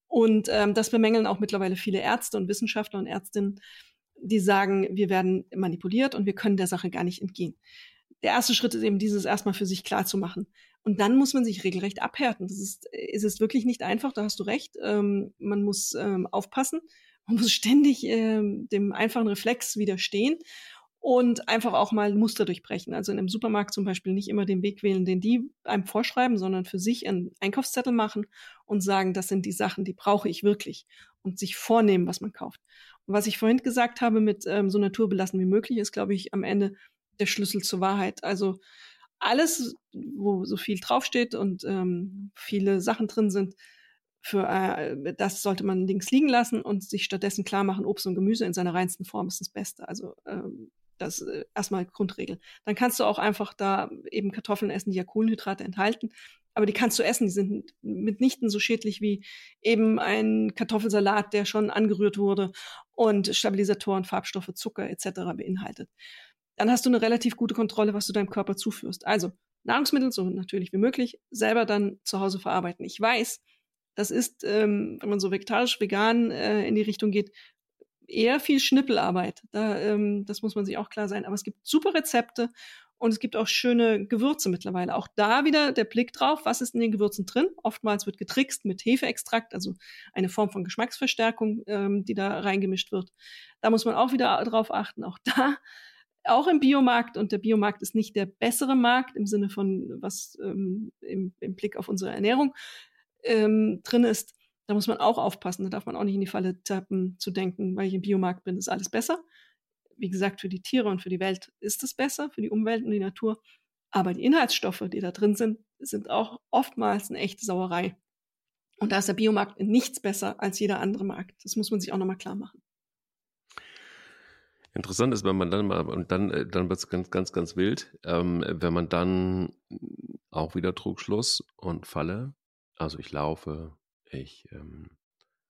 Speaker 3: Und ähm, das bemängeln auch mittlerweile viele Ärzte und Wissenschaftler und Ärztinnen, die sagen, wir werden manipuliert und wir können der Sache gar nicht entgehen. Der erste Schritt ist eben dieses erstmal für sich klar zu machen. Und dann muss man sich regelrecht abhärten. Das ist, ist es wirklich nicht einfach, da hast du recht. Ähm, man muss ähm, aufpassen. Man muss ständig ähm, dem einfachen Reflex widerstehen und einfach auch mal Muster durchbrechen. Also in einem Supermarkt zum Beispiel nicht immer den Weg wählen, den die einem vorschreiben, sondern für sich einen Einkaufszettel machen und sagen, das sind die Sachen, die brauche ich wirklich und sich vornehmen, was man kauft. Und was ich vorhin gesagt habe mit ähm, so naturbelassen wie möglich, ist, glaube ich, am Ende der Schlüssel zur Wahrheit. Also alles, wo so viel draufsteht und ähm, viele Sachen drin sind, für äh, das sollte man links liegen lassen und sich stattdessen klar machen, Obst und Gemüse in seiner reinsten Form ist das Beste. Also ähm, das äh, erstmal Grundregel. Dann kannst du auch einfach da eben Kartoffeln essen, die ja Kohlenhydrate enthalten. Aber die kannst du essen, die sind mitnichten so schädlich wie eben ein Kartoffelsalat, der schon angerührt wurde und Stabilisatoren, Farbstoffe, Zucker etc. beinhaltet. Dann hast du eine relativ gute Kontrolle, was du deinem Körper zuführst. Also Nahrungsmittel, so natürlich wie möglich, selber dann zu Hause verarbeiten. Ich weiß, das ist, ähm, wenn man so vegetarisch, vegan äh, in die Richtung geht, eher viel Schnippelarbeit. Da, ähm, das muss man sich auch klar sein. Aber es gibt super Rezepte und es gibt auch schöne Gewürze mittlerweile. Auch da wieder der Blick drauf, was ist in den Gewürzen drin. Oftmals wird getrickst mit Hefeextrakt, also eine Form von Geschmacksverstärkung, ähm, die da reingemischt wird. Da muss man auch wieder drauf achten. Auch da auch im Biomarkt und der Biomarkt ist nicht der bessere Markt im Sinne von was ähm, im, im Blick auf unsere Ernährung ähm, drin ist, da muss man auch aufpassen. Da darf man auch nicht in die Falle tappen, zu denken, weil ich im Biomarkt bin, ist alles besser. Wie gesagt, für die Tiere und für die Welt ist es besser, für die Umwelt und die Natur. Aber die Inhaltsstoffe, die da drin sind, sind auch oftmals eine echte Sauerei. Und da ist der Biomarkt in nichts besser als jeder andere Markt. Das muss man sich auch nochmal klar machen.
Speaker 4: Interessant ist, wenn man dann mal, und dann, äh, dann wird es ganz, ganz, ganz wild, ähm, wenn man dann auch wieder Trugschluss und Falle, also ich laufe, ich ähm,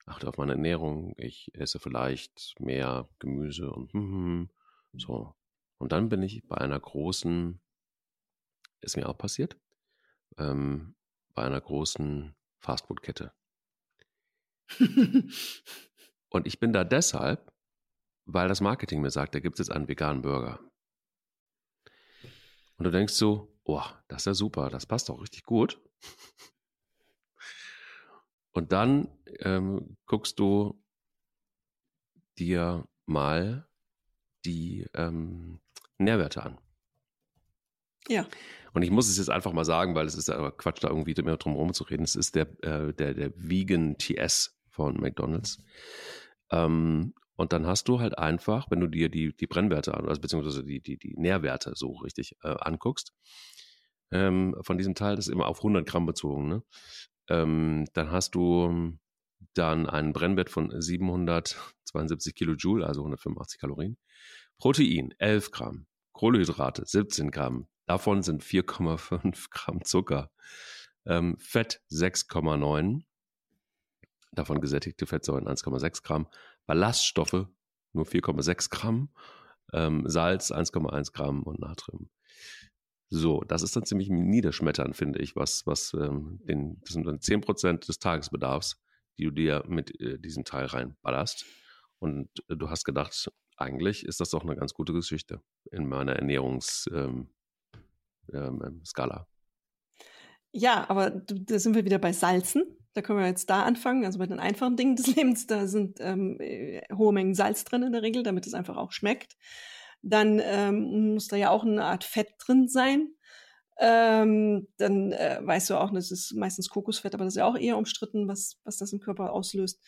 Speaker 4: achte auf meine Ernährung, ich esse vielleicht mehr Gemüse und hm, so. Und dann bin ich bei einer großen, ist mir auch passiert, ähm, bei einer großen Fastfood-Kette. und ich bin da deshalb, weil das Marketing mir sagt, da gibt es jetzt einen veganen Burger. Und du denkst so, oh, das ist ja super, das passt doch richtig gut. Und dann ähm, guckst du dir mal die ähm, Nährwerte an.
Speaker 3: Ja.
Speaker 4: Und ich muss es jetzt einfach mal sagen, weil es ist aber Quatsch, da irgendwie mehr drum herum zu reden. Es ist der, äh, der, der Vegan TS von McDonalds. Ähm, und dann hast du halt einfach, wenn du dir die, die Brennwerte an, also beziehungsweise die, die, die Nährwerte so richtig äh, anguckst, ähm, von diesem Teil, das ist immer auf 100 Gramm bezogen, ne? Ähm, dann hast du dann einen Brennwert von 772 Kilojoule, also 185 Kalorien. Protein 11 Gramm, Kohlenhydrate 17 Gramm, davon sind 4,5 Gramm Zucker, ähm, Fett 6,9, davon gesättigte Fettsäuren 1,6 Gramm, Ballaststoffe nur 4,6 Gramm, ähm, Salz 1,1 Gramm und Natrium so, das ist dann ziemlich niederschmetternd, finde ich, was, was ähm, den, das sind dann 10% des Tagesbedarfs, die du dir mit äh, diesem Teil reinballerst. Und äh, du hast gedacht, eigentlich ist das doch eine ganz gute Geschichte in meiner Ernährungsskala. Ähm, ähm,
Speaker 3: ja, aber da sind wir wieder bei Salzen. Da können wir jetzt da anfangen, also bei den einfachen Dingen des Lebens. Da sind ähm, äh, hohe Mengen Salz drin in der Regel, damit es einfach auch schmeckt dann ähm, muss da ja auch eine Art Fett drin sein. Ähm, dann äh, weißt du auch, das ist meistens Kokosfett, aber das ist ja auch eher umstritten, was, was das im Körper auslöst.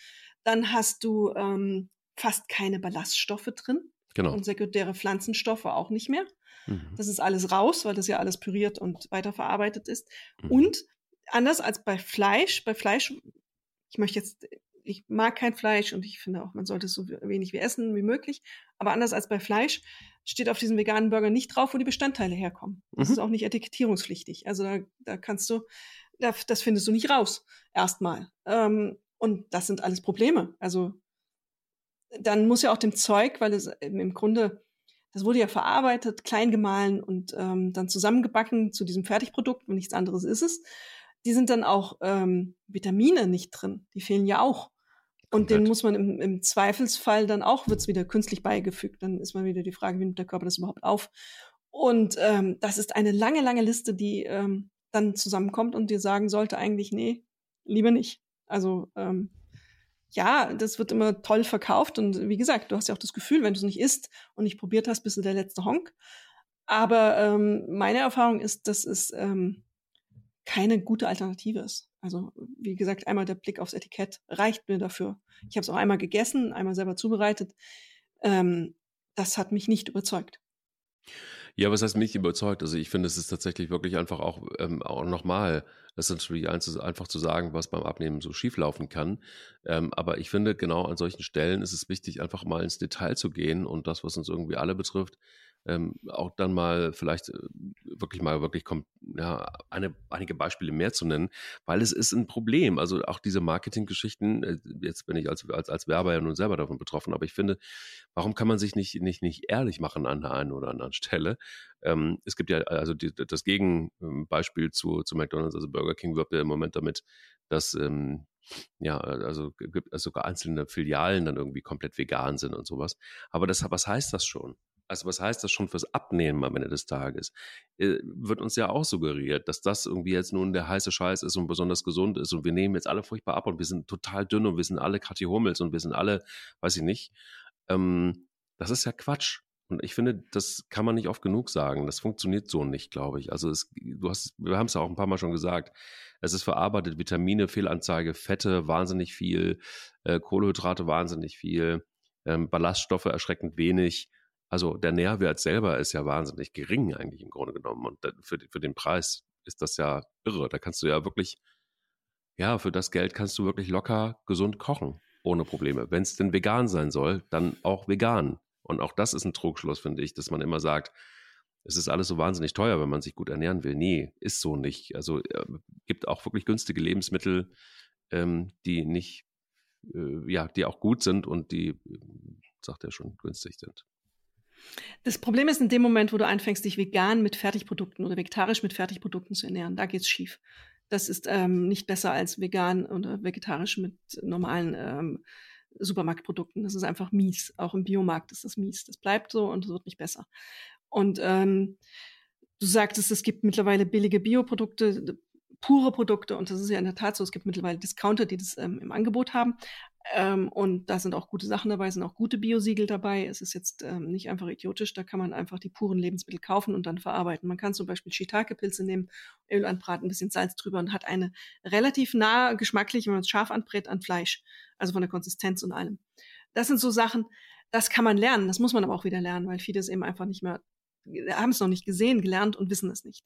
Speaker 3: Dann hast du ähm, fast keine Ballaststoffe drin.
Speaker 4: Genau.
Speaker 3: Und sekundäre Pflanzenstoffe auch nicht mehr.
Speaker 4: Mhm.
Speaker 3: Das ist alles raus, weil das ja alles püriert und weiterverarbeitet ist.
Speaker 4: Mhm.
Speaker 3: Und anders als bei Fleisch, bei Fleisch, ich möchte jetzt ich mag kein Fleisch und ich finde auch, man sollte es so wenig wie essen wie möglich. Aber anders als bei Fleisch steht auf diesem veganen Burger nicht drauf, wo die Bestandteile herkommen. Das mhm. ist auch nicht etikettierungspflichtig. Also da, da kannst du, da, das findest du nicht raus. Erstmal. Ähm, und das sind alles Probleme. Also dann muss ja auch dem Zeug, weil es im Grunde, das wurde ja verarbeitet, klein gemahlen und ähm, dann zusammengebacken zu diesem Fertigprodukt und nichts anderes ist es. Die sind dann auch ähm, Vitamine nicht drin. Die fehlen ja auch. Und den muss man im, im Zweifelsfall dann auch, wird es wieder künstlich beigefügt. Dann ist mal wieder die Frage, wie nimmt der Körper das überhaupt auf? Und ähm, das ist eine lange, lange Liste, die ähm, dann zusammenkommt und dir sagen sollte eigentlich, nee, lieber nicht. Also ähm, ja, das wird immer toll verkauft und wie gesagt, du hast ja auch das Gefühl, wenn du es nicht isst und nicht probiert hast, bist du der letzte Honk. Aber ähm, meine Erfahrung ist, dass es ähm, keine gute Alternative ist. Also wie gesagt, einmal der Blick aufs Etikett reicht mir dafür. Ich habe es auch einmal gegessen, einmal selber zubereitet. Ähm, das hat mich nicht überzeugt.
Speaker 4: Ja, was heißt mich überzeugt? Also ich finde, es ist tatsächlich wirklich einfach auch, ähm, auch nochmal, das ist natürlich einfach zu sagen, was beim Abnehmen so schieflaufen kann. Ähm, aber ich finde, genau an solchen Stellen ist es wichtig, einfach mal ins Detail zu gehen und das, was uns irgendwie alle betrifft, ähm, auch dann mal vielleicht äh, wirklich mal wirklich kommt, ja, eine, einige Beispiele mehr zu nennen, weil es ist ein Problem. Also auch diese Marketinggeschichten, äh, jetzt bin ich als, als, als Werber ja nun selber davon betroffen, aber ich finde, warum kann man sich nicht, nicht, nicht ehrlich machen an der einen oder anderen Stelle? Ähm, es gibt ja also die, das Gegenbeispiel zu, zu McDonalds, also Burger King wirbt ja im Moment damit, dass ähm, ja, also gibt es sogar einzelne Filialen dann irgendwie komplett vegan sind und sowas. Aber das, was heißt das schon? Also was heißt das schon fürs Abnehmen am Ende des Tages? Äh, wird uns ja auch suggeriert, dass das irgendwie jetzt nun der heiße Scheiß ist und besonders gesund ist und wir nehmen jetzt alle furchtbar ab und wir sind total dünn und wir sind alle Kathi Hummels und wir sind alle, weiß ich nicht. Ähm, das ist ja Quatsch. Und ich finde, das kann man nicht oft genug sagen. Das funktioniert so nicht, glaube ich. Also es, du hast, wir haben es ja auch ein paar Mal schon gesagt. Es ist verarbeitet, Vitamine, Fehlanzeige, Fette, wahnsinnig viel, äh, Kohlenhydrate, wahnsinnig viel, ähm, Ballaststoffe erschreckend wenig. Also der Nährwert selber ist ja wahnsinnig gering eigentlich im Grunde genommen. Und für, für den Preis ist das ja irre. Da kannst du ja wirklich, ja, für das Geld kannst du wirklich locker gesund kochen, ohne Probleme. Wenn es denn vegan sein soll, dann auch vegan. Und auch das ist ein Trugschluss, finde ich, dass man immer sagt, es ist alles so wahnsinnig teuer, wenn man sich gut ernähren will. Nee, ist so nicht. Also äh, gibt auch wirklich günstige Lebensmittel, ähm, die nicht, äh, ja, die auch gut sind und die, äh, sagt er schon, günstig sind.
Speaker 3: Das Problem ist in dem Moment, wo du anfängst, dich vegan mit Fertigprodukten oder vegetarisch mit Fertigprodukten zu ernähren, da geht's schief. Das ist ähm, nicht besser als vegan oder vegetarisch mit normalen ähm, Supermarktprodukten. Das ist einfach mies. Auch im Biomarkt ist das mies. Das bleibt so und es wird nicht besser. Und ähm, du sagtest, es gibt mittlerweile billige Bioprodukte, pure Produkte und das ist ja in der Tat so. Es gibt mittlerweile Discounter, die das ähm, im Angebot haben. Ähm, und da sind auch gute Sachen dabei, sind auch gute Biosiegel dabei. Es ist jetzt ähm, nicht einfach idiotisch, da kann man einfach die puren Lebensmittel kaufen und dann verarbeiten. Man kann zum Beispiel Shiitake-Pilze nehmen, Öl anbraten, ein bisschen Salz drüber und hat eine relativ nah geschmacklich, wenn man es scharf anbrät, an Fleisch. Also von der Konsistenz und allem. Das sind so Sachen, das kann man lernen, das muss man aber auch wieder lernen, weil viele es eben einfach nicht mehr haben es noch nicht gesehen, gelernt und wissen es nicht.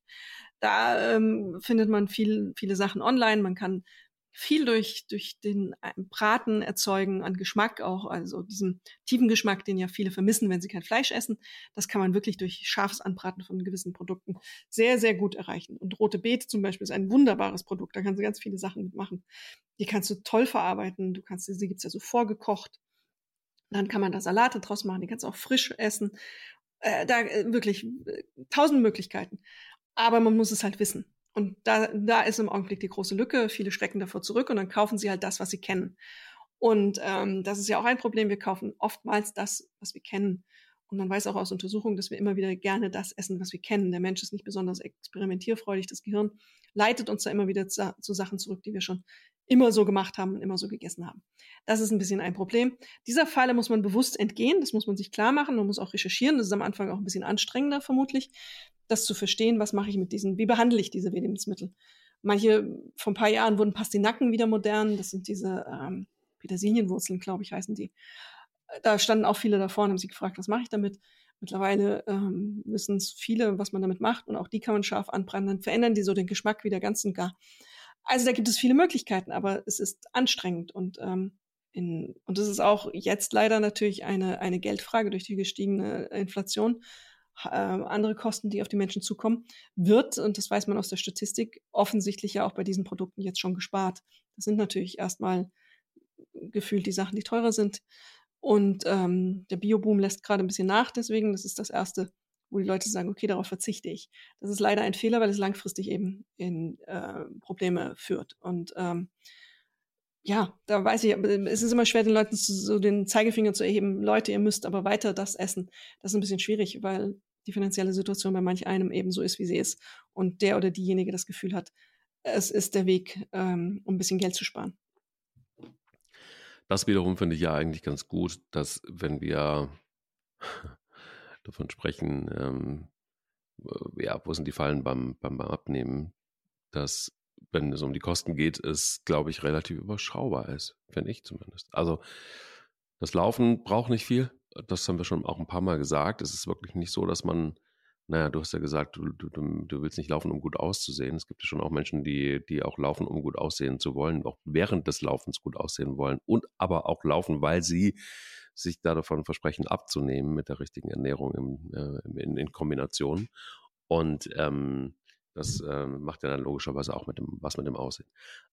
Speaker 3: Da ähm, findet man viel, viele Sachen online. Man kann viel durch, durch den äh, Braten erzeugen an Geschmack auch, also diesen tiefen Geschmack, den ja viele vermissen, wenn sie kein Fleisch essen. Das kann man wirklich durch scharfes Anbraten von gewissen Produkten sehr, sehr gut erreichen. Und rote Beete zum Beispiel ist ein wunderbares Produkt. Da kannst du ganz viele Sachen mitmachen. Die kannst du toll verarbeiten. Du kannst, sie gibt's ja so vorgekocht. Dann kann man da Salate draus machen. Die kannst du auch frisch essen. Äh, da äh, wirklich äh, tausend Möglichkeiten. Aber man muss es halt wissen. Und da, da ist im Augenblick die große Lücke. Viele schrecken davor zurück und dann kaufen sie halt das, was sie kennen. Und ähm, das ist ja auch ein Problem. Wir kaufen oftmals das, was wir kennen. Und man weiß auch aus Untersuchungen, dass wir immer wieder gerne das essen, was wir kennen. Der Mensch ist nicht besonders experimentierfreudig. Das Gehirn leitet uns da immer wieder zu, zu Sachen zurück, die wir schon immer so gemacht haben und immer so gegessen haben. Das ist ein bisschen ein Problem. Dieser Falle muss man bewusst entgehen. Das muss man sich klar machen. Man muss auch recherchieren. Das ist am Anfang auch ein bisschen anstrengender vermutlich das zu verstehen, was mache ich mit diesen, wie behandle ich diese Lebensmittel. Manche, vor ein paar Jahren wurden Pastinaken wieder modern, das sind diese ähm, Petersilienwurzeln, glaube ich, heißen die. Da standen auch viele davor und haben sich gefragt, was mache ich damit? Mittlerweile ähm, wissen es viele, was man damit macht und auch die kann man scharf anbrennen, dann verändern die so den Geschmack wieder ganz und gar. Also da gibt es viele Möglichkeiten, aber es ist anstrengend und ähm, in, und es ist auch jetzt leider natürlich eine, eine Geldfrage durch die gestiegene Inflation äh, andere Kosten, die auf die Menschen zukommen, wird, und das weiß man aus der Statistik, offensichtlich ja auch bei diesen Produkten jetzt schon gespart. Das sind natürlich erstmal gefühlt die Sachen, die teurer sind. Und ähm, der Bioboom lässt gerade ein bisschen nach, deswegen, das ist das Erste, wo die Leute sagen, okay, darauf verzichte ich. Das ist leider ein Fehler, weil es langfristig eben in äh, Probleme führt. Und ähm, ja, da weiß ich, es ist immer schwer, den Leuten so den Zeigefinger zu erheben. Leute, ihr müsst aber weiter das essen. Das ist ein bisschen schwierig, weil die finanzielle Situation bei manch einem eben so ist, wie sie ist und der oder diejenige das Gefühl hat, es ist der Weg, ähm, um ein bisschen Geld zu sparen.
Speaker 4: Das wiederum finde ich ja eigentlich ganz gut, dass wenn wir davon sprechen, ähm, ja, wo sind die Fallen beim, beim, beim Abnehmen, dass wenn es um die Kosten geht, es, glaube ich, relativ überschaubar ist, finde ich zumindest. Also das Laufen braucht nicht viel, das haben wir schon auch ein paar Mal gesagt. Es ist wirklich nicht so, dass man naja, du hast ja gesagt, du, du, du willst nicht laufen, um gut auszusehen. Es gibt ja schon auch Menschen, die, die auch laufen, um gut aussehen zu wollen, auch während des Laufens gut aussehen wollen und aber auch laufen, weil sie sich da davon versprechen, abzunehmen mit der richtigen Ernährung im, äh, in, in Kombination. Und ähm, das äh, macht ja dann logischerweise auch mit dem, was mit dem Aussehen.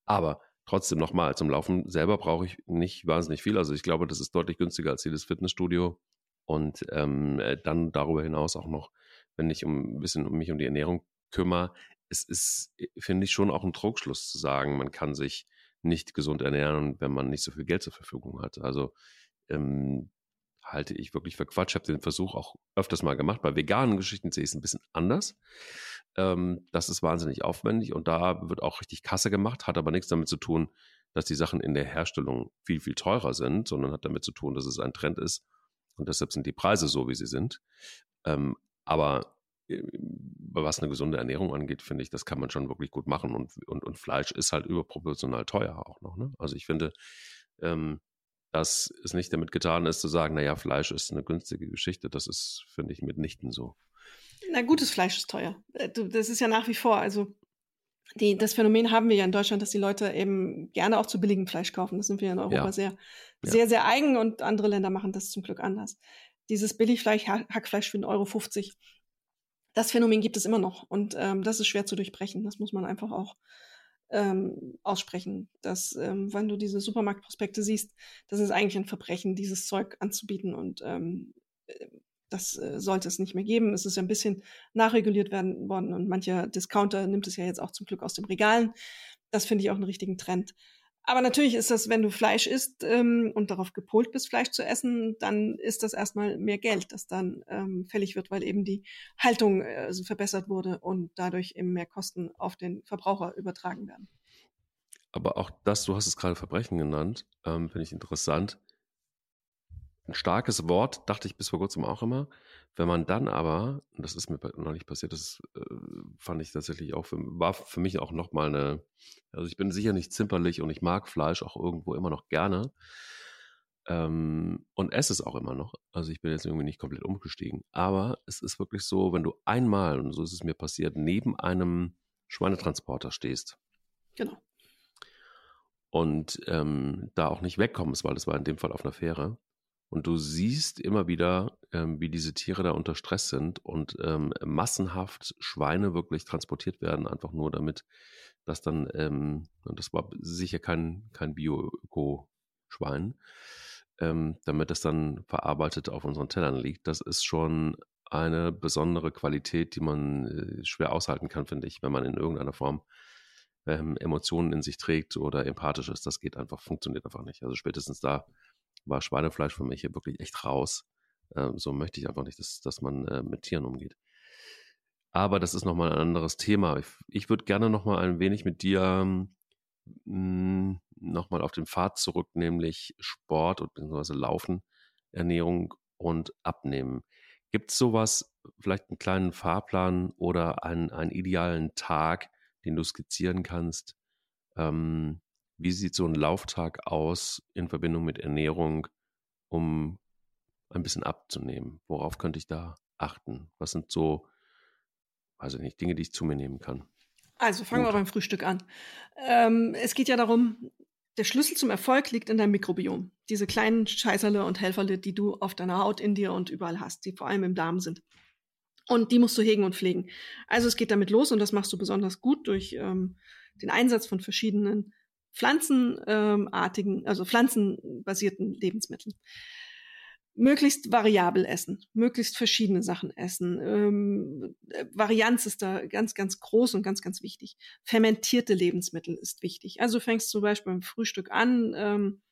Speaker 4: Aber trotzdem nochmal, zum Laufen selber brauche ich nicht wahnsinnig viel. Also ich glaube, das ist deutlich günstiger als jedes Fitnessstudio. Und ähm, äh, dann darüber hinaus auch noch, wenn ich um ein bisschen um mich um die Ernährung kümmere, es ist, äh, finde ich, schon auch ein Trugschluss zu sagen, man kann sich nicht gesund ernähren, wenn man nicht so viel Geld zur Verfügung hat. Also ähm, halte ich wirklich für Quatsch. Ich habe den Versuch auch öfters mal gemacht. Bei veganen Geschichten sehe ich es ein bisschen anders. Ähm, das ist wahnsinnig aufwendig und da wird auch richtig Kasse gemacht, hat aber nichts damit zu tun, dass die Sachen in der Herstellung viel, viel teurer sind, sondern hat damit zu tun, dass es ein Trend ist und deshalb sind die Preise so, wie sie sind. Ähm, aber äh, was eine gesunde Ernährung angeht, finde ich, das kann man schon wirklich gut machen und, und, und Fleisch ist halt überproportional teuer auch noch. Ne? Also ich finde, ähm, dass es nicht damit getan ist, zu sagen, naja, Fleisch ist eine günstige Geschichte. Das ist, finde ich, mitnichten so.
Speaker 3: Na, gutes Fleisch ist teuer. Äh, das ist ja nach wie vor, also die, das Phänomen haben wir ja in Deutschland, dass die Leute eben gerne auch zu billigem Fleisch kaufen. Das sind wir in Europa ja. sehr, ja. sehr, sehr eigen und andere Länder machen das zum Glück anders. Dieses Billigfleisch, Hackfleisch für 1,50 Euro, das Phänomen gibt es immer noch und ähm, das ist schwer zu durchbrechen. Das muss man einfach auch ähm, aussprechen, dass ähm, wenn du diese Supermarktprospekte siehst, das ist eigentlich ein Verbrechen, dieses Zeug anzubieten und ähm, äh, das äh, sollte es nicht mehr geben. Es ist ja ein bisschen nachreguliert werden worden und mancher Discounter nimmt es ja jetzt auch zum Glück aus den Regalen. Das finde ich auch einen richtigen Trend. Aber natürlich ist das, wenn du Fleisch isst ähm, und darauf gepolt bist, Fleisch zu essen, dann ist das erstmal mehr Geld, das dann ähm, fällig wird, weil eben die Haltung äh, verbessert wurde und dadurch eben mehr Kosten auf den Verbraucher übertragen werden.
Speaker 4: Aber auch das, du hast es gerade Verbrechen genannt, ähm, finde ich interessant. Ein starkes Wort, dachte ich bis vor kurzem auch immer. Wenn man dann aber, und das ist mir noch nicht passiert, das äh, fand ich tatsächlich auch, für, war für mich auch nochmal eine, also ich bin sicher nicht zimperlich und ich mag Fleisch auch irgendwo immer noch gerne. Ähm, und esse es auch immer noch. Also ich bin jetzt irgendwie nicht komplett umgestiegen. Aber es ist wirklich so, wenn du einmal, und so ist es mir passiert, neben einem Schweinetransporter stehst.
Speaker 3: Genau.
Speaker 4: Und ähm, da auch nicht wegkommst, weil das war in dem Fall auf einer Fähre und du siehst immer wieder, ähm, wie diese Tiere da unter Stress sind und ähm, massenhaft Schweine wirklich transportiert werden, einfach nur damit, dass dann, ähm, das war sicher kein, kein Bio-Öko-Schwein, ähm, damit das dann verarbeitet auf unseren Tellern liegt. Das ist schon eine besondere Qualität, die man äh, schwer aushalten kann, finde ich, wenn man in irgendeiner Form ähm, Emotionen in sich trägt oder empathisch ist. Das geht einfach, funktioniert einfach nicht. Also spätestens da war Schweinefleisch für mich hier wirklich echt raus. Ähm, so möchte ich einfach nicht, dass, dass man äh, mit Tieren umgeht. Aber das ist nochmal ein anderes Thema. Ich, ich würde gerne nochmal ein wenig mit dir hm, nochmal auf den Pfad zurück, nämlich Sport bzw. Laufen, Ernährung und Abnehmen. Gibt es sowas, vielleicht einen kleinen Fahrplan oder einen, einen idealen Tag, den du skizzieren kannst, ähm, wie sieht so ein Lauftag aus in Verbindung mit Ernährung, um ein bisschen abzunehmen? Worauf könnte ich da achten? Was sind so, weiß ich nicht, Dinge, die ich zu mir nehmen kann?
Speaker 3: Also fangen Gut. wir beim Frühstück an. Ähm, es geht ja darum, der Schlüssel zum Erfolg liegt in deinem Mikrobiom. Diese kleinen Scheißerle und Helferle, die du auf deiner Haut, in dir und überall hast, die vor allem im Darm sind. Und die musst du hegen und pflegen. Also es geht damit los und das machst du besonders gut durch ähm, den Einsatz von verschiedenen pflanzenartigen, also pflanzenbasierten Lebensmitteln. Möglichst variabel essen, möglichst verschiedene Sachen essen. Ähm, Varianz ist da ganz, ganz groß und ganz, ganz wichtig. Fermentierte Lebensmittel ist wichtig. Also fängst zum Beispiel beim Frühstück an, ähm,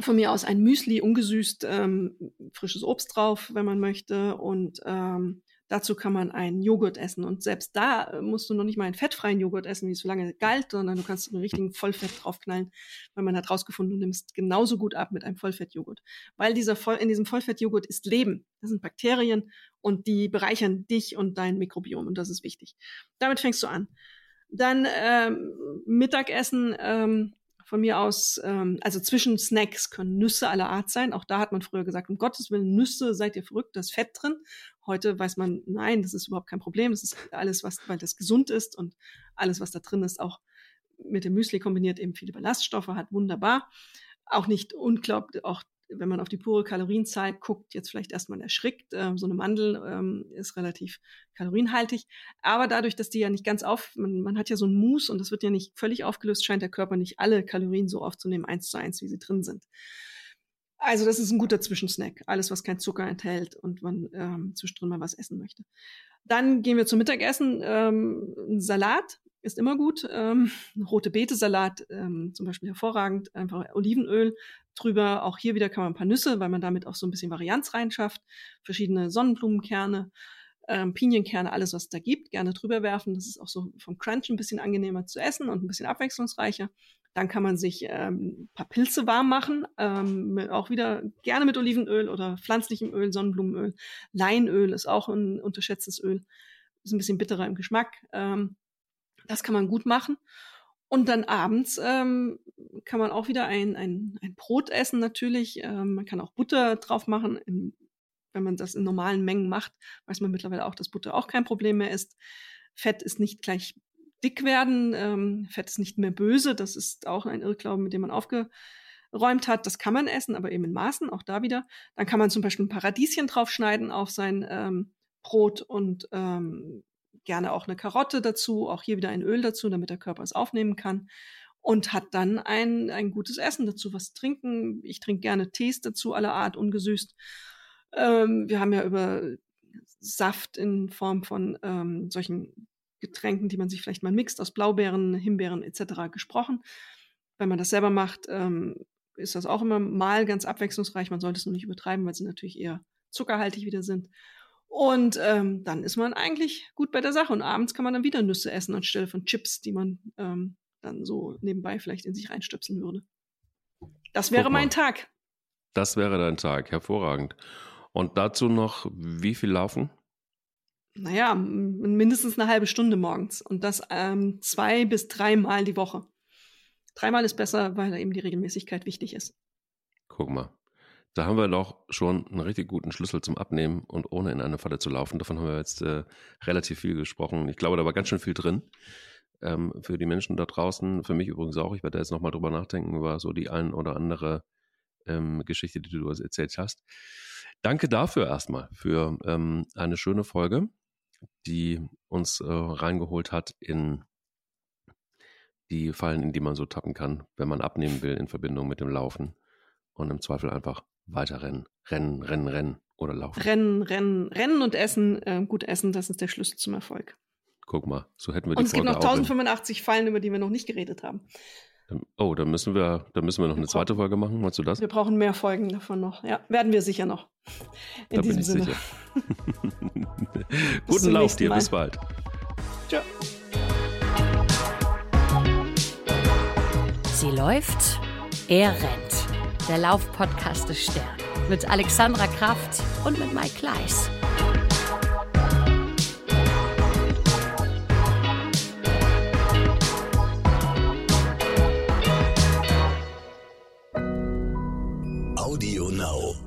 Speaker 3: von mir aus ein Müsli, ungesüßt, ähm, frisches Obst drauf, wenn man möchte, und ähm, Dazu kann man einen Joghurt essen. Und selbst da äh, musst du noch nicht mal einen fettfreien Joghurt essen, wie es so lange galt, sondern du kannst einen richtigen Vollfett draufknallen, weil man hat rausgefunden, du nimmst genauso gut ab mit einem Vollfettjoghurt. Weil dieser Voll in diesem Vollfettjoghurt ist Leben. Das sind Bakterien und die bereichern dich und dein Mikrobiom. Und das ist wichtig. Damit fängst du an. Dann ähm, Mittagessen ähm, von mir aus, ähm, also zwischen Snacks können Nüsse aller Art sein. Auch da hat man früher gesagt, um Gottes Willen, Nüsse, seid ihr verrückt, da ist Fett drin. Heute weiß man, nein, das ist überhaupt kein Problem. Das ist alles, was, weil das gesund ist und alles, was da drin ist, auch mit dem Müsli kombiniert eben viele Ballaststoffe hat, wunderbar. Auch nicht unglaublich, auch wenn man auf die pure Kalorienzahl guckt, jetzt vielleicht erstmal erschrickt. Ähm, so eine Mandel ähm, ist relativ kalorienhaltig. Aber dadurch, dass die ja nicht ganz auf, man, man hat ja so ein Mousse und das wird ja nicht völlig aufgelöst, scheint der Körper nicht alle Kalorien so aufzunehmen, eins zu eins, wie sie drin sind. Also das ist ein guter Zwischensnack. Alles, was kein Zucker enthält und man ähm, zwischendrin mal was essen möchte. Dann gehen wir zum Mittagessen. Ähm, Salat ist immer gut. Ähm, rote Beete-Salat ähm, zum Beispiel hervorragend. Einfach Olivenöl drüber. Auch hier wieder kann man ein paar Nüsse, weil man damit auch so ein bisschen Varianz reinschafft. Verschiedene Sonnenblumenkerne, ähm, Pinienkerne, alles was es da gibt, gerne drüber werfen. Das ist auch so vom Crunch ein bisschen angenehmer zu essen und ein bisschen abwechslungsreicher. Dann kann man sich ähm, paar Pilze warm machen, ähm, auch wieder gerne mit Olivenöl oder pflanzlichem Öl, Sonnenblumenöl. Leinöl ist auch ein unterschätztes Öl. Ist ein bisschen bitterer im Geschmack. Ähm, das kann man gut machen. Und dann abends ähm, kann man auch wieder ein, ein, ein Brot essen natürlich. Ähm, man kann auch Butter drauf machen. In, wenn man das in normalen Mengen macht, weiß man mittlerweile auch, dass Butter auch kein Problem mehr ist. Fett ist nicht gleich dick werden. Ähm, Fett ist nicht mehr böse. Das ist auch ein Irrglaube, mit dem man aufgeräumt hat. Das kann man essen, aber eben in Maßen, auch da wieder. Dann kann man zum Beispiel ein Paradieschen draufschneiden auf sein ähm, Brot und ähm, gerne auch eine Karotte dazu, auch hier wieder ein Öl dazu, damit der Körper es aufnehmen kann. Und hat dann ein, ein gutes Essen dazu, was trinken. Ich trinke gerne Tees dazu, aller Art, ungesüßt. Ähm, wir haben ja über Saft in Form von ähm, solchen Getränken, die man sich vielleicht mal mixt, aus Blaubeeren, Himbeeren etc. gesprochen. Wenn man das selber macht, ähm, ist das auch immer mal ganz abwechslungsreich. Man sollte es nur nicht übertreiben, weil sie natürlich eher zuckerhaltig wieder sind. Und ähm, dann ist man eigentlich gut bei der Sache. Und abends kann man dann wieder Nüsse essen anstelle von Chips, die man ähm, dann so nebenbei vielleicht in sich reinstöpseln würde. Das wäre mein Tag.
Speaker 4: Das wäre dein Tag, hervorragend. Und dazu noch, wie viel laufen?
Speaker 3: Naja, mindestens eine halbe Stunde morgens. Und das ähm, zwei bis dreimal die Woche. Dreimal ist besser, weil da eben die Regelmäßigkeit wichtig ist.
Speaker 4: Guck mal. Da haben wir doch schon einen richtig guten Schlüssel zum Abnehmen und ohne in eine Falle zu laufen. Davon haben wir jetzt äh, relativ viel gesprochen. Ich glaube, da war ganz schön viel drin ähm, für die Menschen da draußen. Für mich übrigens auch. Ich werde jetzt nochmal drüber nachdenken über so die ein oder andere ähm, Geschichte, die du erzählt hast. Danke dafür erstmal für ähm, eine schöne Folge, die uns äh, reingeholt hat in die Fallen, in die man so tappen kann, wenn man abnehmen will in Verbindung mit dem Laufen und im Zweifel einfach weiter rennen, rennen, rennen, rennen oder laufen.
Speaker 3: Rennen, rennen, rennen und essen, äh, gut essen, das ist der Schlüssel zum Erfolg.
Speaker 4: Guck mal, so hätten wir die
Speaker 3: Und es gibt noch 1085 Fallen, über die wir noch nicht geredet haben.
Speaker 4: Oh, da müssen wir, da müssen wir noch wir eine zweite Folge machen. Meinst du das?
Speaker 3: Wir brauchen mehr Folgen davon noch. Ja, werden wir sicher noch. In da diesem Sinne.
Speaker 4: Guten Lauf dir, bis bald.
Speaker 2: Ciao. Sie läuft, er rennt der Laufpodcast des Stern. Mit Alexandra Kraft und mit Mike Kleiss.
Speaker 1: Audio Now.